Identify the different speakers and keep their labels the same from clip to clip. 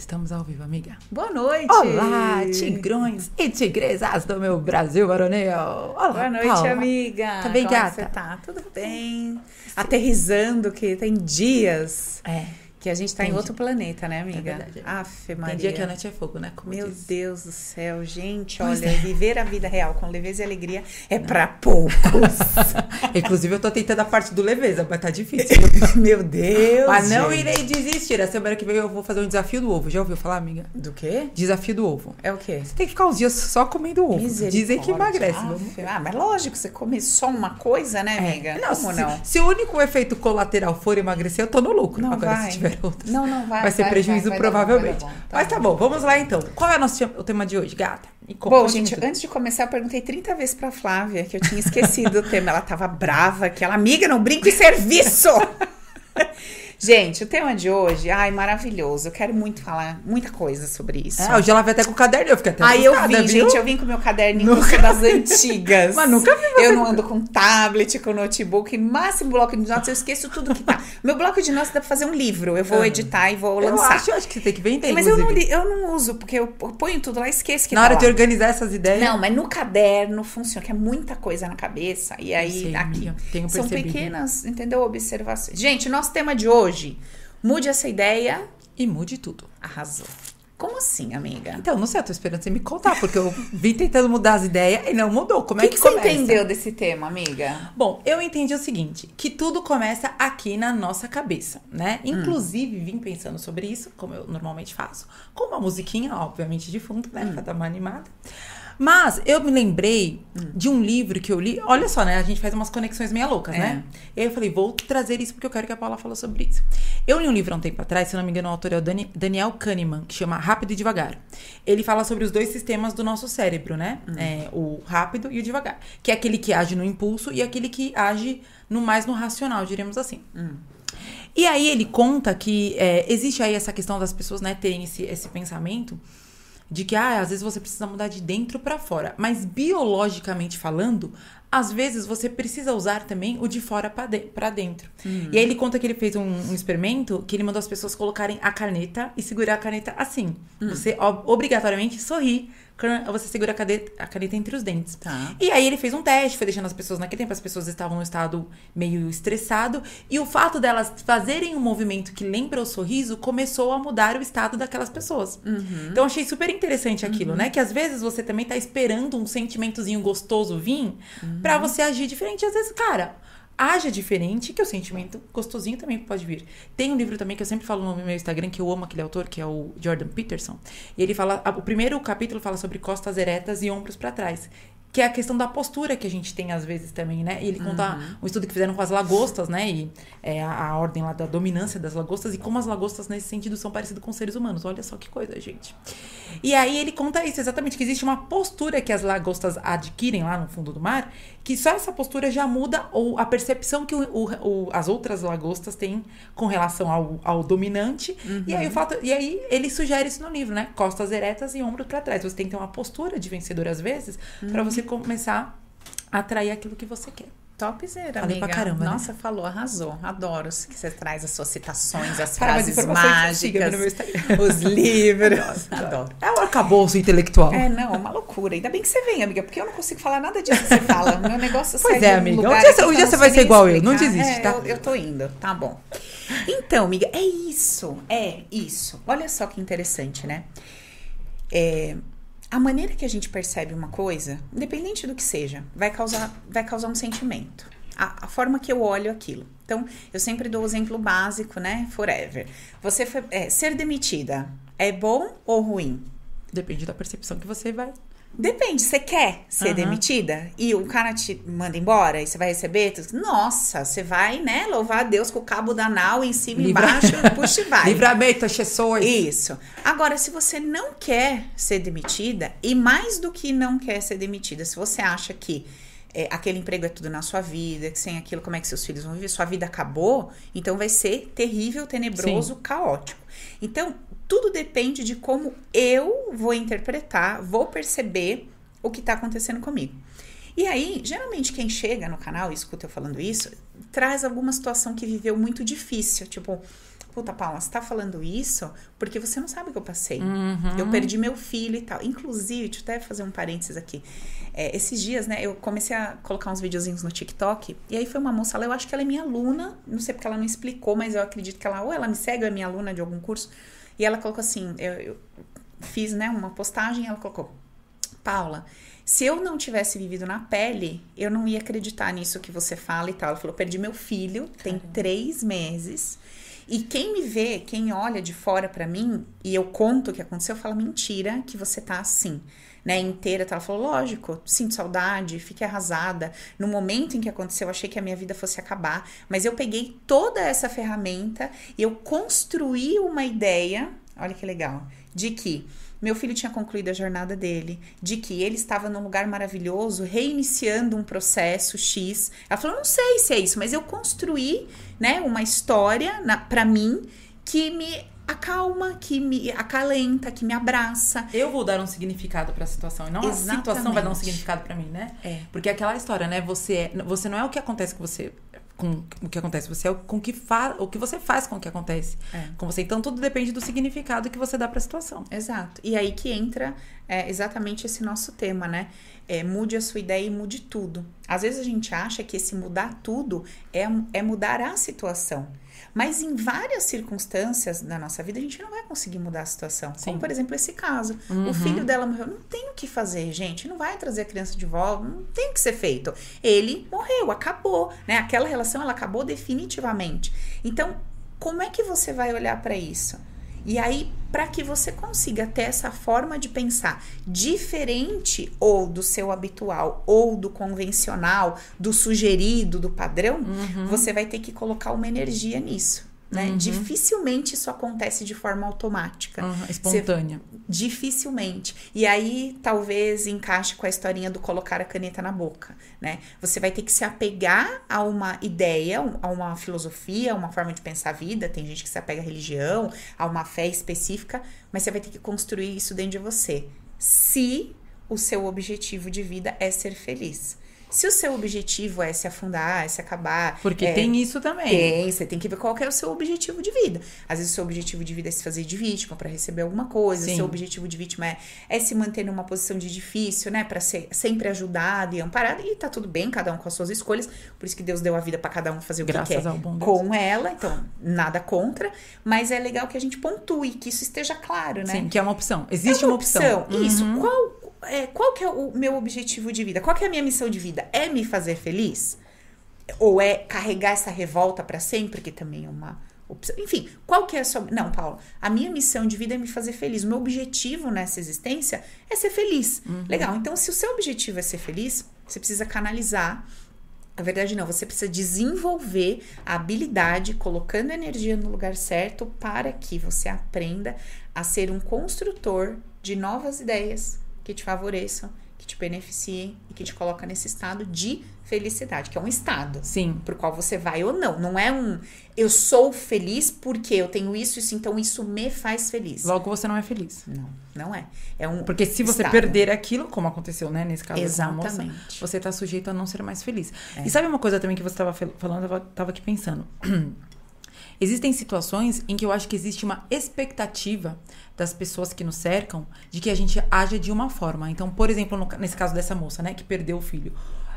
Speaker 1: Estamos ao vivo, amiga.
Speaker 2: Boa noite!
Speaker 1: Olá, tigrões e tigresas do meu Brasil varonil. Olá,
Speaker 2: Boa noite,
Speaker 1: Paula.
Speaker 2: amiga.
Speaker 1: Tá bem,
Speaker 2: Como é
Speaker 1: gata?
Speaker 2: Você tá? Tudo bem. Aterrizando, que tem dias
Speaker 1: É,
Speaker 2: que a gente tá em outro planeta, né, amiga?
Speaker 1: É verdade.
Speaker 2: Aff, Maria.
Speaker 1: tem dia que a noite é fogo, né? Como
Speaker 2: Meu
Speaker 1: diz.
Speaker 2: Deus do céu, gente,
Speaker 1: Pois
Speaker 2: olha,
Speaker 1: é.
Speaker 2: viver a vida real com leveza e alegria é pra poucos.
Speaker 1: Inclusive, eu tô tentando a parte do leveza, mas tá difícil.
Speaker 2: Meu Deus.
Speaker 1: mas não
Speaker 2: gente.
Speaker 1: irei desistir. A semana que vem eu vou fazer um desafio do ovo. Já ouviu falar, amiga?
Speaker 2: Do quê?
Speaker 1: Desafio do ovo.
Speaker 2: É o quê?
Speaker 1: Você tem que ficar uns dias só comendo ovo. Dizem que emagrece.
Speaker 2: Aff, Ah, mas lógico, você come só uma coisa, né, amiga?
Speaker 1: É. Não,
Speaker 2: Como
Speaker 1: se,
Speaker 2: não?
Speaker 1: se o único efeito colateral for emagrecer, eu tô no lucro.
Speaker 2: Não
Speaker 1: Agora,
Speaker 2: vai.
Speaker 1: se tiver outros.
Speaker 2: Não, não vai.
Speaker 1: Vai ser
Speaker 2: vai,
Speaker 1: prejuízo,
Speaker 2: vai, vai bom,
Speaker 1: provavelmente.
Speaker 2: dar bom, tá
Speaker 1: Mas tá bom, vamos lá então. Qual é o nosso o tema de hoje, gata? E
Speaker 2: Bom, gente,
Speaker 1: tudo.
Speaker 2: antes de começar, eu perguntei 30 vezes pra Flávia que eu tinha esquecido o tema. Ela tava brava, que ela, amiga, não brinco em serviço! gente, o tema de hoje, ai, maravilhoso. Eu quero muito falar muita coisa sobre isso.
Speaker 1: É, hoje ela vai até com o caderno, eu fiquei até
Speaker 2: Aí eu vim,
Speaker 1: viu?
Speaker 2: gente, eu vim com meu caderninho eu sou das antigas.
Speaker 1: Mas nunca vi
Speaker 2: Eu não ando com tablet, com notebook, máximo bloco de notas, eu esqueço tudo que tá. Meu bloco de notas dá pra fazer um livro. Eu vou
Speaker 1: Ah.
Speaker 2: editar e vou
Speaker 1: Eu
Speaker 2: lançar.
Speaker 1: acho, eu acho que você tem que vender,
Speaker 2: Mas eu não, eu não uso, porque eu ponho tudo lá e esqueço que
Speaker 1: Na
Speaker 2: tá
Speaker 1: hora
Speaker 2: lá.
Speaker 1: de organizar essas ideias...
Speaker 2: Não, mas no caderno funciona, que é muita coisa na cabeça. E aí,
Speaker 1: sei,
Speaker 2: aqui,
Speaker 1: tenho
Speaker 2: são
Speaker 1: percebido.
Speaker 2: pequenas, entendeu? Observações. Gente, nosso tema de hoje, mude essa ideia,
Speaker 1: E mude tudo.
Speaker 2: arrasou. Como assim, amiga?
Speaker 1: Então, não sei, eu tô esperando você me contar, porque eu vim tentando mudar as ideias e não mudou. Como
Speaker 2: O
Speaker 1: é
Speaker 2: que,
Speaker 1: que,
Speaker 2: que você
Speaker 1: começa?
Speaker 2: entendeu desse tema, amiga?
Speaker 1: Bom, eu entendi o seguinte, que tudo começa aqui na nossa cabeça, né? Inclusive, vim pensando sobre isso, como eu normalmente faço, com uma musiquinha, obviamente, de fundo, né? Pra dar uma animada. Mas eu me lembrei de um livro que eu li. Olha só, né? A gente faz umas conexões meio loucas,
Speaker 2: É.
Speaker 1: né? E aí eu falei, vou trazer isso porque eu quero que a Paula fale sobre isso. Eu li um livro há um tempo atrás, se não me engano, o autor é o Dani- Daniel Kahneman, que chama Rápido e Devagar. Ele fala sobre os dois sistemas do nosso cérebro, né? É, o rápido e o devagar. Que é aquele que age no impulso e aquele que age no mais no racional, diríamos assim. E aí ele conta que é, existe aí essa questão das pessoas, né, terem esse, esse pensamento de que, ah, às vezes você precisa mudar de dentro pra fora. Mas biologicamente falando, às vezes você precisa usar também o de fora pra de- dentro. E aí ele conta que ele fez um, um experimento que ele mandou as pessoas colocarem a caneta e segurar a caneta assim. Você ob- obrigatoriamente sorri você segura a caneta, a caneta entre os dentes.
Speaker 2: Tá.
Speaker 1: E aí ele fez um teste, foi deixando as pessoas naquele tempo, as pessoas estavam num estado meio estressado, e o fato delas fazerem um movimento que lembra o sorriso começou a mudar o estado daquelas pessoas. Então eu achei super interessante aquilo, né? Que às vezes você também tá esperando um sentimentozinho gostoso vir pra você agir diferente. Às vezes, cara, haja diferente, que o sentimento gostosinho também pode vir. Tem um livro também que eu sempre falo no meu Instagram, que eu amo aquele autor, que é o Jordan Peterson. E ele fala, o primeiro capítulo fala sobre costas eretas e ombros pra trás. Que é a questão da postura que a gente tem às vezes também, né? E ele conta um estudo que fizeram com as lagostas, né? E é, a, a ordem lá da dominância das lagostas e como as lagostas nesse sentido são parecidas com seres humanos. Olha só que coisa, gente. E aí ele conta isso, exatamente, que existe uma postura que as lagostas adquirem lá no fundo do mar, que só essa postura já muda ou a percepção que o- o- o- as outras lagostas têm com relação ao, ao dominante. E, aí o fato, e aí ele sugere isso no livro, né? Costas eretas e ombros pra trás. Você tem que ter uma postura de vencedor às vezes pra você começar a atrair aquilo que você quer.
Speaker 2: Topzera,
Speaker 1: Falei
Speaker 2: amiga.
Speaker 1: pra caramba, né?
Speaker 2: Nossa, falou, arrasou. Adoro que você traz as suas citações, as
Speaker 1: mais
Speaker 2: frases mágicas, os livros. Adoro.
Speaker 1: É um arcabouço intelectual.
Speaker 2: É, não, é uma loucura. Ainda bem que você vem, amiga, porque eu não consigo falar nada disso que você fala. O meu negócio
Speaker 1: Pois
Speaker 2: sai
Speaker 1: é,
Speaker 2: de
Speaker 1: amiga. Um dia um dia você vai ser igual eu, não
Speaker 2: explicar.
Speaker 1: desiste,
Speaker 2: É,
Speaker 1: tá?
Speaker 2: Eu, eu tô indo, tá bom. Então, amiga, é isso. É isso. Olha só que interessante, né? É, a maneira que a gente percebe uma coisa, independente do que seja, vai causar, vai causar um sentimento. A, a forma que eu olho aquilo. Então, eu sempre dou o exemplo básico, né? Forever. Você foi, é, ser demitida é bom ou ruim?
Speaker 1: Depende da percepção que você vai.
Speaker 2: Depende, você quer ser
Speaker 1: Aham.
Speaker 2: demitida e o cara te manda embora e você vai receber? tu- Nossa, você vai, né, louvar a Deus com o cabo da nau em cima e embaixo, puxa e vai.
Speaker 1: Livramento, exceções.
Speaker 2: Isso. Agora, se você não quer ser demitida, e mais do que não quer ser demitida, se você acha que é, aquele emprego é tudo na sua vida, que sem aquilo, como é que seus filhos vão viver? Sua vida acabou, então vai ser terrível, tenebroso, caótico. Então, tudo depende de como eu vou interpretar, vou perceber o que tá acontecendo comigo. E aí, geralmente, quem chega no canal e escuta eu falando isso, traz alguma situação que viveu muito difícil, tipo, puta, Paula, você tá falando isso porque você não sabe o que eu passei.
Speaker 1: Uhum.
Speaker 2: Eu perdi meu filho e tal. Inclusive, deixa eu até fazer um parênteses aqui. É, esses dias, né, eu comecei a colocar uns videozinhos no TikTok, e aí foi uma moça lá, eu acho que ela é minha aluna, não sei porque ela não explicou, mas eu acredito que ela, ou ela me segue, ou é minha aluna de algum curso, e ela colocou assim, eu, eu fiz, né, uma postagem, ela colocou, Paula, se eu não tivesse vivido na pele, eu não ia acreditar nisso que você fala e tal. Ela falou: perdi meu filho, tem
Speaker 1: Caramba.
Speaker 2: três meses. E quem me vê, quem olha de fora pra mim, e eu conto o que aconteceu, fala: mentira que você tá assim. Né, inteira, tá? ela falou, lógico, sinto saudade, fiquei arrasada. No momento em que aconteceu, eu achei que a minha vida fosse acabar, mas eu peguei toda essa ferramenta e eu construí uma ideia, olha que legal, de que meu filho tinha concluído a jornada dele, de que ele estava num lugar maravilhoso, reiniciando um processo X. Ela falou: não sei se é isso, mas eu construí, né, uma história para mim que me acalma, que me acalenta, que me abraça.
Speaker 1: Eu vou dar um significado pra situação e não a situação vai dar um significado pra mim, né?
Speaker 2: É.
Speaker 1: Porque é aquela história, né? Você, é, você não é o que acontece com você com o que acontece, você é o, com que fa, o que você faz com o que acontece
Speaker 2: É.
Speaker 1: com você. Então tudo depende do significado que você dá pra situação.
Speaker 2: Exato. E aí que entra é, exatamente esse nosso tema, né? É, mude a sua ideia e mude tudo. Às vezes a gente acha que esse mudar tudo é, é mudar a situação. Mas em várias circunstâncias da nossa vida, a gente não vai conseguir mudar a situação.
Speaker 1: Sim.
Speaker 2: Como, por exemplo, esse caso.
Speaker 1: Uhum.
Speaker 2: O filho dela morreu. Não tem o que fazer, gente. Não vai trazer a criança de volta. Não tem o que ser feito. Ele morreu, acabou. Né? Aquela relação, ela acabou definitivamente. Então, como é que você vai olhar para isso? E aí, para que você consiga ter essa forma de pensar diferente ou do seu habitual, ou do convencional, do sugerido, do padrão, você vai ter que colocar uma energia nisso. Né?
Speaker 1: Uhum.
Speaker 2: Dificilmente isso acontece de forma automática.
Speaker 1: Uhum, espontânea.
Speaker 2: Dificilmente. E aí, talvez encaixe com a historinha do colocar a caneta na boca, né? Você vai ter que se apegar a uma ideia, a uma filosofia, a uma forma de pensar a vida. Tem gente que se apega à religião, a uma fé específica, mas você vai ter que construir isso dentro de você. Se o seu objetivo de vida é ser feliz. Se o seu objetivo é se afundar, é se acabar.
Speaker 1: Porque
Speaker 2: é,
Speaker 1: tem isso também.
Speaker 2: tem, você tem que ver qual é o seu objetivo de vida. Às vezes o seu objetivo de vida é se fazer de vítima para receber alguma coisa,
Speaker 1: Sim.
Speaker 2: o seu objetivo de vítima é, é se manter numa posição de difícil, né, para ser sempre ajudado e amparado. E tá tudo bem, cada um com as suas escolhas. Por isso que Deus deu a vida para cada um fazer o
Speaker 1: Graças
Speaker 2: que quer
Speaker 1: ao bom Deus.
Speaker 2: com ela, então nada contra, mas é legal que a gente pontue, que isso esteja claro, né?
Speaker 1: Sim, que é uma opção. Existe
Speaker 2: É
Speaker 1: uma opção.
Speaker 2: Isso.
Speaker 1: Uhum.
Speaker 2: Qual, é, qual que é o meu objetivo de vida? Qual que é a minha missão de vida? É me fazer feliz? Ou é carregar essa revolta para sempre, que também é uma opção? Enfim, qual que é a sua... Não, Paulo, a minha missão de vida é me fazer feliz. O meu objetivo nessa existência é ser feliz.
Speaker 1: Uhum.
Speaker 2: Legal, então se o seu objetivo é ser feliz, você precisa canalizar na verdade, não, você precisa desenvolver a habilidade, colocando energia no lugar certo, para que você aprenda a ser um construtor de novas ideias que te favoreçam, te beneficiem e que te coloca nesse estado de felicidade, que é um estado
Speaker 1: Sim.
Speaker 2: pro qual você vai ou não. Não é um eu sou feliz porque eu tenho isso, isso, então isso me faz feliz.
Speaker 1: Logo você não é feliz.
Speaker 2: Não, não é. É um
Speaker 1: Porque se você
Speaker 2: estado.
Speaker 1: perder aquilo, como aconteceu, né, nesse caso dessa moça,
Speaker 2: Exatamente.
Speaker 1: você tá sujeito a não ser mais feliz.
Speaker 2: É.
Speaker 1: E sabe uma coisa também que você tava falando, eu tava aqui pensando. Existem situações em que eu acho que existe uma expectativa das pessoas que nos cercam de que a gente haja de uma forma. Então, por exemplo, no nesse caso dessa moça, né, que perdeu o filho.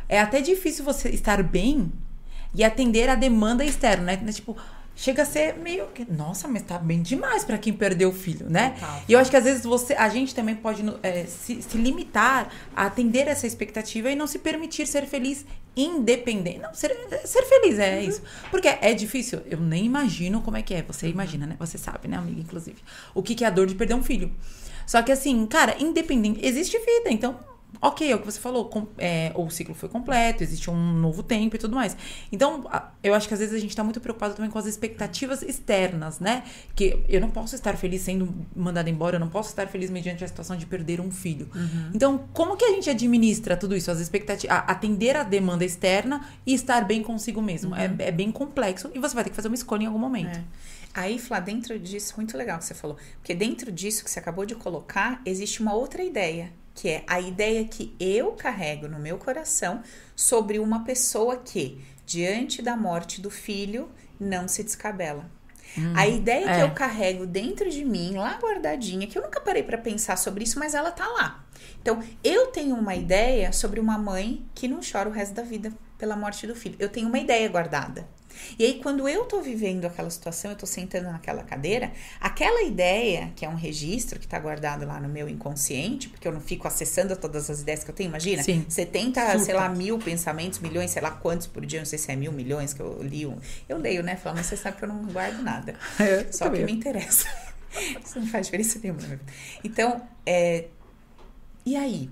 Speaker 1: É até difícil você estar bem e atender a demanda externa, né? Tipo, chega a ser meio que, nossa, mas tá bem demais pra quem perdeu o filho, né?
Speaker 2: Total.
Speaker 1: E eu acho que às vezes você, a gente também pode é, se, se limitar a atender essa expectativa e não se permitir ser feliz independente. Não, ser, ser feliz, é isso. Porque é difícil. Eu nem imagino como é que é. Você imagina, né? Você sabe, né, amiga, inclusive. O que, que é a dor de perder um filho. Só que assim, cara, independente. Existe vida, então. Ok, é o que você falou, com- é, o ciclo foi completo, existe um novo tempo e tudo mais. Então, eu acho que às vezes a gente tá muito preocupado também com as expectativas externas, né? Que eu não posso estar feliz sendo mandada embora, eu não posso estar feliz mediante a situação de perder um filho. Então, como que a gente administra tudo isso? As expectativas, atender a demanda externa e estar bem consigo mesmo. É, é bem complexo e você vai ter que fazer uma escolha em algum momento.
Speaker 2: É. Aí, Flá, dentro disso, muito legal que você falou. Porque dentro disso que você acabou de colocar, existe uma outra ideia. Que é a ideia que eu carrego no meu coração sobre uma pessoa que diante da morte do filho, não se descabela. Hum, a ideia é. que eu carrego dentro de mim, lá guardadinha, que eu nunca parei para pensar sobre isso, mas ela tá lá. Então, eu tenho uma ideia sobre uma mãe que não chora o resto da vida pela morte do filho. Eu tenho uma ideia guardada. E aí, quando eu tô vivendo aquela situação, eu tô sentando naquela cadeira, aquela ideia, que é um registro que tá guardado lá no meu inconsciente, porque eu não fico acessando todas as ideias que eu tenho, imagina?
Speaker 1: Sim.
Speaker 2: 70, Super. sei lá, mil pensamentos, milhões, sei lá quantos por dia, não sei se é mil, milhões que eu li. Eu leio, né? Falando, mas você sabe que eu não guardo nada. É, Só que me interessa. Isso não faz diferença nenhuma. Então, é... e aí?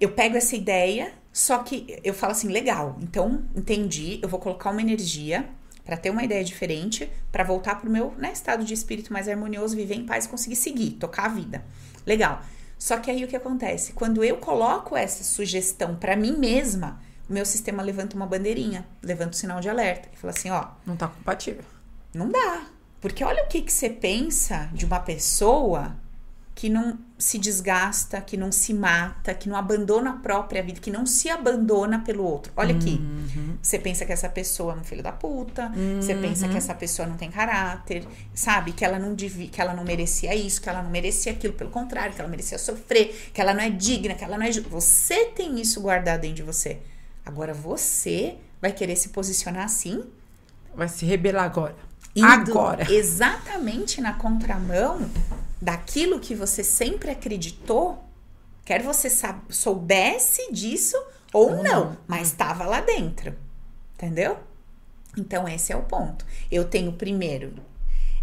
Speaker 2: Eu pego essa ideia só que eu falo assim, legal, então entendi, eu vou colocar uma energia para ter uma ideia diferente, para voltar pro meu né, estado de espírito mais harmonioso, viver em paz, conseguir seguir, tocar a vida. Legal. Só que aí o que acontece? Quando eu coloco essa sugestão para mim mesma, o meu sistema levanta uma bandeirinha, levanta o um sinal de alerta e fala assim, ó,
Speaker 1: não tá compatível.
Speaker 2: Não dá. Porque olha o que que você pensa de uma pessoa que não se desgasta, que não se mata, que não abandona a própria vida, que não se abandona pelo outro. Olha aqui. Uhum. Você pensa que essa pessoa é um filho da puta, uhum. você pensa que essa pessoa não tem caráter, sabe? Que ela não que ela não merecia isso, que ela não merecia aquilo, pelo contrário, que ela merecia sofrer, que ela não é digna, que ela não é. Você tem isso guardado dentro de você. Agora você vai querer se posicionar assim?
Speaker 1: Vai se rebelar agora.
Speaker 2: Indo agora. Exatamente na contramão daquilo que você sempre acreditou, quer você soubesse disso ou, não, não, mas estava lá dentro. Entendeu? Então, esse é o ponto. Eu tenho primeiro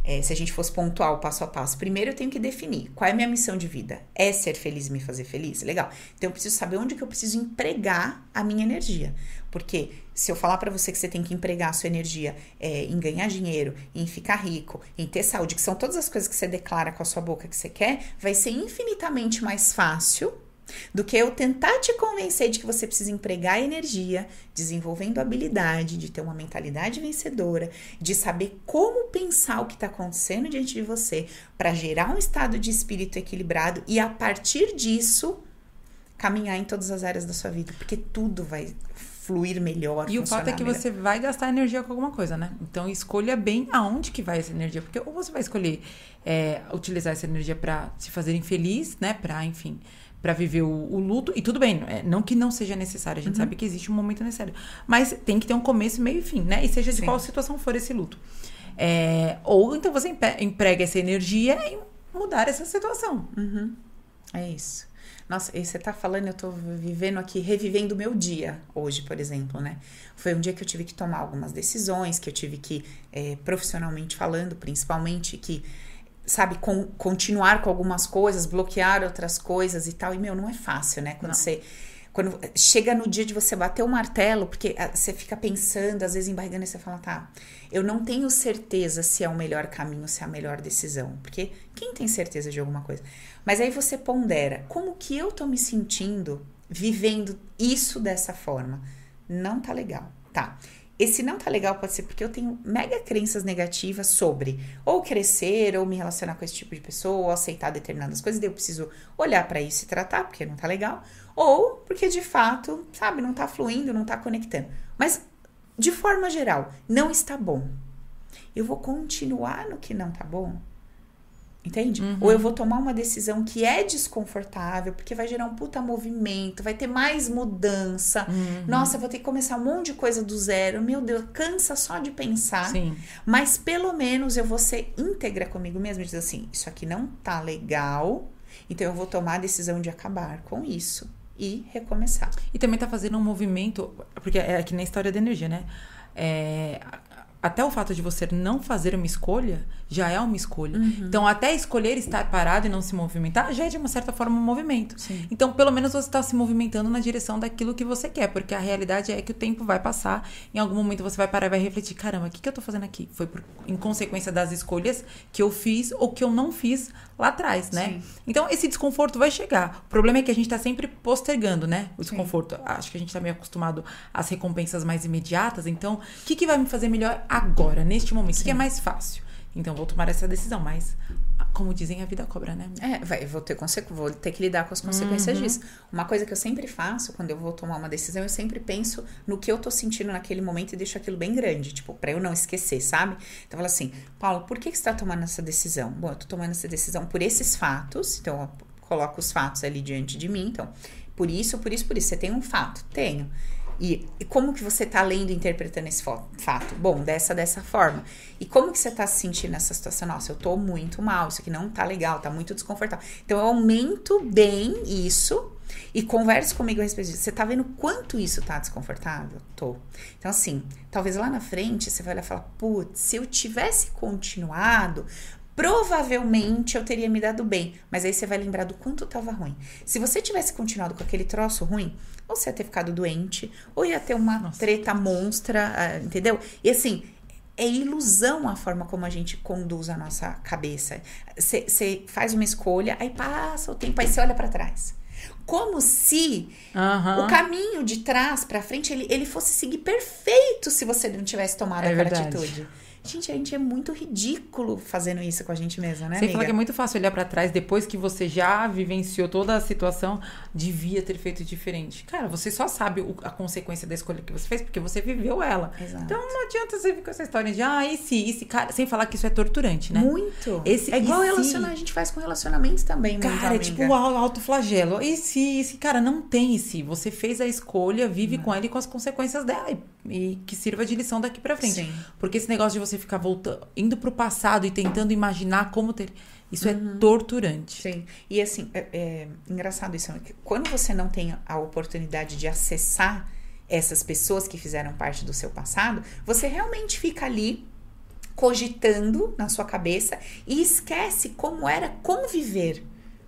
Speaker 2: é, se a gente fosse pontual passo a passo, primeiro eu tenho que definir qual é a minha missão de vida. É ser feliz e me fazer feliz? Legal. Então eu preciso saber onde que eu preciso empregar a minha energia. Porque se eu falar para você que você tem que empregar a sua energia é, em ganhar dinheiro, em ficar rico, em ter saúde, que são todas as coisas que você declara com a sua boca que você quer, vai ser infinitamente mais fácil do que eu tentar te convencer de que você precisa empregar energia, desenvolvendo habilidade, de ter uma mentalidade vencedora, de saber como pensar o que está acontecendo diante de você, para gerar um estado de espírito equilibrado e a partir disso caminhar em todas as áreas da sua vida, porque tudo vai fluir melhor.
Speaker 1: E o fato é que
Speaker 2: melhor.
Speaker 1: você vai gastar energia com alguma coisa, né? Então escolha bem aonde que vai essa energia, porque ou você vai escolher é, utilizar essa energia para se fazer infeliz, né? Para, enfim, para viver o, o, luto. E tudo bem, é, não que não seja necessário, a gente uhum. sabe que existe um momento necessário. Mas tem que ter um começo, meio e fim, né? E seja de Sim. qual situação for esse luto. É, ou então você emprega essa energia em mudar essa situação.
Speaker 2: Uhum. É isso. Nossa, e você tá falando, eu tô vivendo aqui, revivendo o meu dia hoje, por exemplo, né? Foi um dia que eu tive que tomar algumas decisões, que eu tive que, é, profissionalmente falando, principalmente, que sabe, com, continuar com algumas coisas, bloquear outras coisas e tal. E, meu, não é fácil, né? Quando não. você. Quando chega no dia de você bater o martelo, porque ah, você fica pensando, às vezes embargando, e você fala, tá, eu não tenho certeza se é o melhor caminho, se é a melhor decisão. Porque quem tem certeza de alguma coisa? Mas aí você pondera, como que eu tô me sentindo vivendo isso dessa forma? Não tá legal. Tá. Esse não tá legal pode ser porque eu tenho mega crenças negativas sobre ou crescer, ou me relacionar com esse tipo de pessoa, ou aceitar determinadas coisas, daí eu preciso olhar para isso e tratar, porque não tá legal, ou porque de fato, sabe, não tá fluindo, não tá conectando. Mas de forma geral, não está bom. Eu vou continuar no que não tá bom? Entende? Uhum. Ou eu vou tomar uma decisão que é desconfortável, porque vai gerar um puta movimento, vai ter mais mudança. Uhum. Nossa, vou ter que começar um monte de coisa do zero. Meu Deus, cansa só de pensar.
Speaker 1: Sim.
Speaker 2: Mas pelo menos eu vou ser íntegra comigo mesma e dizer assim: isso aqui não tá legal, então eu vou tomar a decisão de acabar com isso e recomeçar.
Speaker 1: E também tá fazendo um movimento, porque é aqui na história da energia, né? É, até o fato de você não fazer uma escolha já é uma escolha. Uhum. Então, até escolher estar parado e não se movimentar já é de uma certa forma um movimento.
Speaker 2: Sim.
Speaker 1: Então, pelo menos você está se movimentando na direção daquilo que você quer, porque a realidade é que o tempo vai passar, em algum momento você vai parar e vai refletir: caramba, o que, que eu estou fazendo aqui? Foi por, em consequência das escolhas que eu fiz ou que eu não fiz lá atrás, né? Sim. Então, esse desconforto vai chegar. O problema é que a gente está sempre postergando, né? O desconforto. Sim. Acho que a gente está meio acostumado às recompensas mais imediatas. Então, o que, que vai me fazer melhor agora, neste momento? O que é mais fácil? Então vou tomar essa decisão, mas como dizem, a vida cobra, né?
Speaker 2: É, vai, vou ter, vou ter que lidar com as consequências uhum. disso. Uma coisa que eu sempre faço quando eu vou tomar uma decisão, eu sempre penso no que eu tô sentindo naquele momento e deixo aquilo bem grande, tipo, pra eu não esquecer, sabe? Então eu falo assim, Paulo, por que, que você tá tomando essa decisão? Bom, eu tô tomando essa decisão por esses fatos, então eu coloco os fatos ali diante de mim, então, por isso, por isso, por isso. Você tem um fato? Tenho. E, e, como que você está lendo e interpretando esse fato? Bom, dessa, dessa forma. E como que você está se sentindo nessa situação? Nossa, eu estou muito mal, isso aqui não tá legal, tá muito desconfortável. Então, eu aumento bem isso e converse comigo a respeito disso. Você tá vendo quanto isso tá desconfortável? Tô. Então, assim, talvez lá na frente você vai olhar e falar, putz, se eu tivesse continuado, provavelmente eu teria me dado bem. Mas aí você vai lembrar do quanto tava ruim. Se você tivesse continuado com aquele troço ruim, ou você ia ter ficado doente, ou ia ter uma Nossa. treta monstra, uh, entendeu? E assim, é ilusão a forma como a gente conduz a nossa cabeça. Você faz uma escolha, aí passa o tempo, aí você olha para trás. Como se uhum. o caminho de trás para frente ele, ele fosse seguir perfeito se você não tivesse tomado é aquela verdade. atitude. Gente, a gente é muito ridículo fazendo isso com a gente mesma, né?
Speaker 1: Você fala que é muito fácil olhar para trás depois que você já vivenciou toda a situação, devia ter feito diferente. Cara, você só sabe a consequência da escolha que você fez porque você viveu ela. Exato. Então não adianta você vir com essa história de, ah, e se, e se, cara, sem falar que isso é torturante, né?
Speaker 2: Muito. Esse, é igual relacionamento, a gente faz com relacionamentos também,
Speaker 1: Cara, é tipo o alto flagelo. E se, e se, cara, não tem e se. Você fez a escolha, vive com ela e com as consequências dela. E, e que sirva de lição daqui para frente. Sim. Porque esse negócio de você ficar voltando, indo pro passado e tentando imaginar como ter. Isso é uhum. é torturante.
Speaker 2: Sim. E assim, é, é engraçado isso. Né? Quando você não tem a oportunidade de acessar essas pessoas que fizeram parte do seu passado, você realmente fica ali cogitando na sua cabeça e esquece como era conviver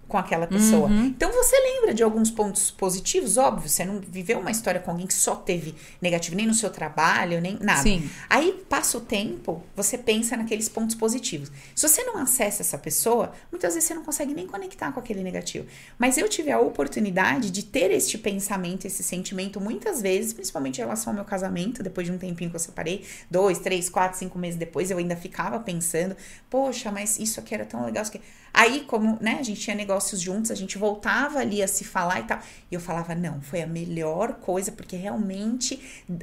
Speaker 2: com aquela pessoa. Uhum. Então você lembra de alguns pontos positivos, óbvio, você não viveu uma história com alguém que só teve negativo, nem no seu trabalho, nem nada. Sim. Aí passa o tempo, você pensa naqueles pontos positivos. Se você não acessa essa pessoa, muitas vezes você não consegue nem conectar com aquele negativo. Mas eu tive a oportunidade de ter este pensamento, esse sentimento, muitas vezes, principalmente em relação ao meu casamento, depois de um tempinho que eu separei, dois, três, quatro, cinco meses depois, eu ainda ficava pensando, poxa, mas isso aqui era tão legal. Isso aqui... Aí, como né, a gente tinha negócios juntos, a gente voltava ali a se falar e tal. E eu falava, não, foi a melhor coisa, porque realmente,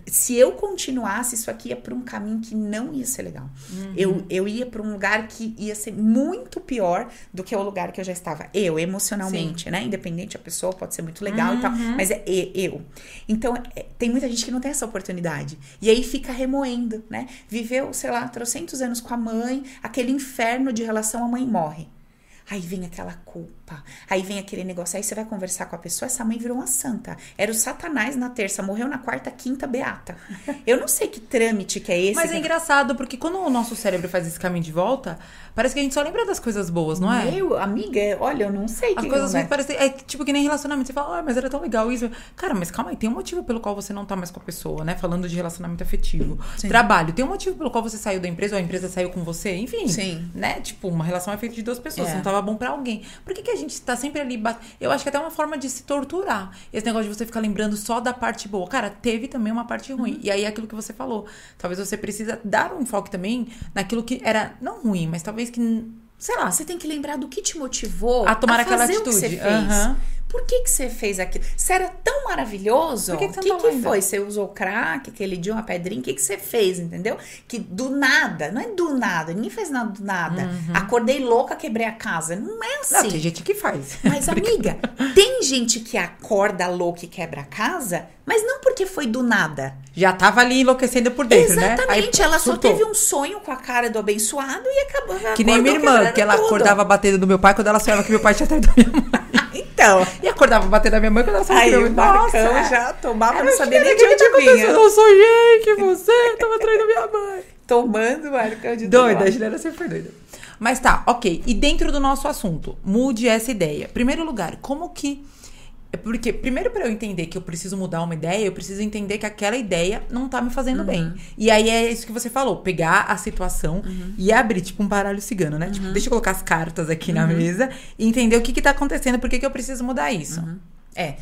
Speaker 2: se eu continuasse, isso aqui ia para um caminho que não ia ser legal. Uhum. Eu, eu ia para um lugar que ia ser muito pior do que o lugar que eu já estava. Eu, emocionalmente, Sim. né? Independente, a pessoa pode ser muito legal uhum. e tal, uhum. mas é eu. Então, é, tem muita gente que não tem essa oportunidade. E aí fica remoendo, né? Viveu, sei lá, trocentos anos com a mãe, aquele inferno de relação, a mãe morre. Aí vem aquela culpa, aí vem aquele negócio. Aí você vai conversar com a pessoa, essa mãe virou uma santa. Era o Satanás na terça, morreu na quarta, quinta, beata. Eu não sei que trâmite que é esse.
Speaker 1: Mas é engraçado, porque quando o nosso cérebro faz esse caminho de volta, parece que a gente só lembra das coisas boas, não é?
Speaker 2: Meu, amiga, olha, eu não sei.
Speaker 1: As que coisas ruins parecem. É tipo que nem relacionamento. Você fala, ah, mas era tão legal isso. Cara, mas calma aí, tem um motivo pelo qual você não tá mais com a pessoa, né? Falando de relacionamento afetivo. Sim. Trabalho, tem um motivo pelo qual você saiu da empresa ou a empresa saiu com você, enfim. Sim. Né? Tipo, uma relação é feita de duas pessoas. É. Você não tava bom para alguém. Por que, que a gente tá sempre ali? Eu acho que é até uma forma de se torturar. Esse negócio de você ficar lembrando só da parte boa. Cara, teve também uma parte ruim. Uhum. E aí é aquilo que você falou. Talvez você precisa dar um enfoque também naquilo que era não ruim, mas talvez que
Speaker 2: sei lá, você tem que lembrar do que te motivou
Speaker 1: a tomar a aquela atitude. O que você
Speaker 2: fez. Uhum. Por que, que você fez aquilo? Você era tão maravilhoso. O que, que, que, que foi? Você usou crack, aquele dia, uma pedrinha? O que, que você fez, entendeu? Que do nada, não é do nada, ninguém fez nada do nada. Uhum. Acordei louca, quebrei a casa. Não é assim. Não,
Speaker 1: tem gente que faz.
Speaker 2: Mas, amiga, tem gente que acorda louca e quebra a casa, mas não porque foi do nada.
Speaker 1: Já tava ali enlouquecendo por dentro,
Speaker 2: Exatamente. né? Exatamente. Ela surtou. só teve um sonho com a cara do abençoado e acabou.
Speaker 1: Que nem minha irmã, que ela tudo. acordava batendo no meu pai quando ela sonhava que meu pai tinha traído minha mãe.
Speaker 2: Então.
Speaker 1: E acordava batendo na minha mãe quando ela sabia
Speaker 2: Aí o Marcão já tomava, não sabia nem de onde vinha.
Speaker 1: Eu sonhei que você tava traindo minha mãe.
Speaker 2: Tomando o Marcão de
Speaker 1: Doida, a Juliana sempre foi doida. Mas tá, ok. E dentro do nosso assunto, mude essa ideia. Primeiro lugar, como que é porque, primeiro, para eu entender que eu preciso mudar uma ideia, eu preciso entender que aquela ideia não tá me fazendo uhum. bem. E aí é isso que você falou: pegar a situação uhum. e abrir, tipo, um baralho cigano, né? Tipo, uhum. Tipo, deixa eu colocar as cartas aqui na uhum. mesa e entender o que, que tá acontecendo, por que, que eu preciso mudar isso. Uhum.
Speaker 2: É.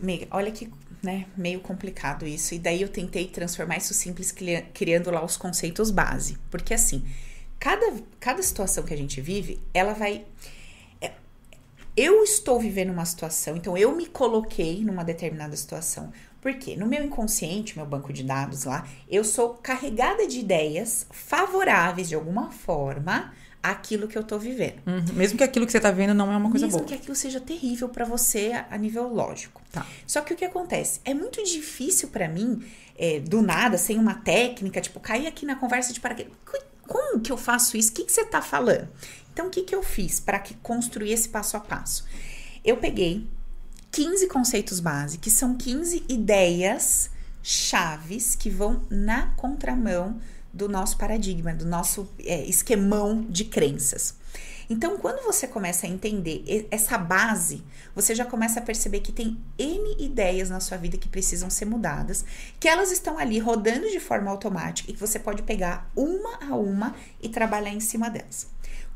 Speaker 2: Amiga, olha que, né, meio complicado isso. E daí eu tentei transformar isso simples, criando lá os conceitos base. Porque assim cada, cada situação que a gente vive, ela vai. Eu estou vivendo uma situação, então eu me coloquei numa determinada situação. Por quê? No meu inconsciente, meu banco de dados lá, eu sou carregada de ideias favoráveis de alguma forma àquilo que eu tô vivendo.
Speaker 1: Uhum. Mesmo que aquilo que você tá vendo não é uma coisa
Speaker 2: Mesmo
Speaker 1: boa.
Speaker 2: que aquilo seja terrível pra você a, nível lógico.
Speaker 1: Tá.
Speaker 2: Só que o que acontece? É muito difícil pra mim, é, do nada, sem uma técnica, tipo, cair aqui na conversa de paraquedas. Co- Como que eu faço isso? O que, que você tá falando? Então, o que, que eu fiz para construir esse passo a passo? Eu peguei 15 conceitos base, que são 15 ideias chaves que vão na contramão do nosso paradigma, do nosso é, esquemão de crenças. Então, quando você começa a entender essa base, você já começa a perceber que tem N ideias na sua vida que precisam ser mudadas, que elas estão ali rodando de forma automática e que você pode pegar uma a uma e trabalhar em cima delas.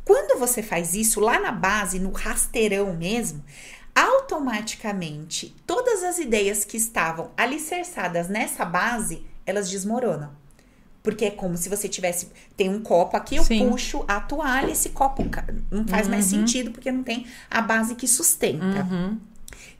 Speaker 2: Quando você faz isso lá na base, no rasteirão mesmo, automaticamente todas as ideias que estavam alicerçadas nessa base, elas desmoronam. Porque é como se você tivesse. Tem um copo aqui, eu
Speaker 1: Sim.
Speaker 2: puxo a toalha, esse copo não faz mais sentido porque não tem a base que sustenta.
Speaker 1: Uhum.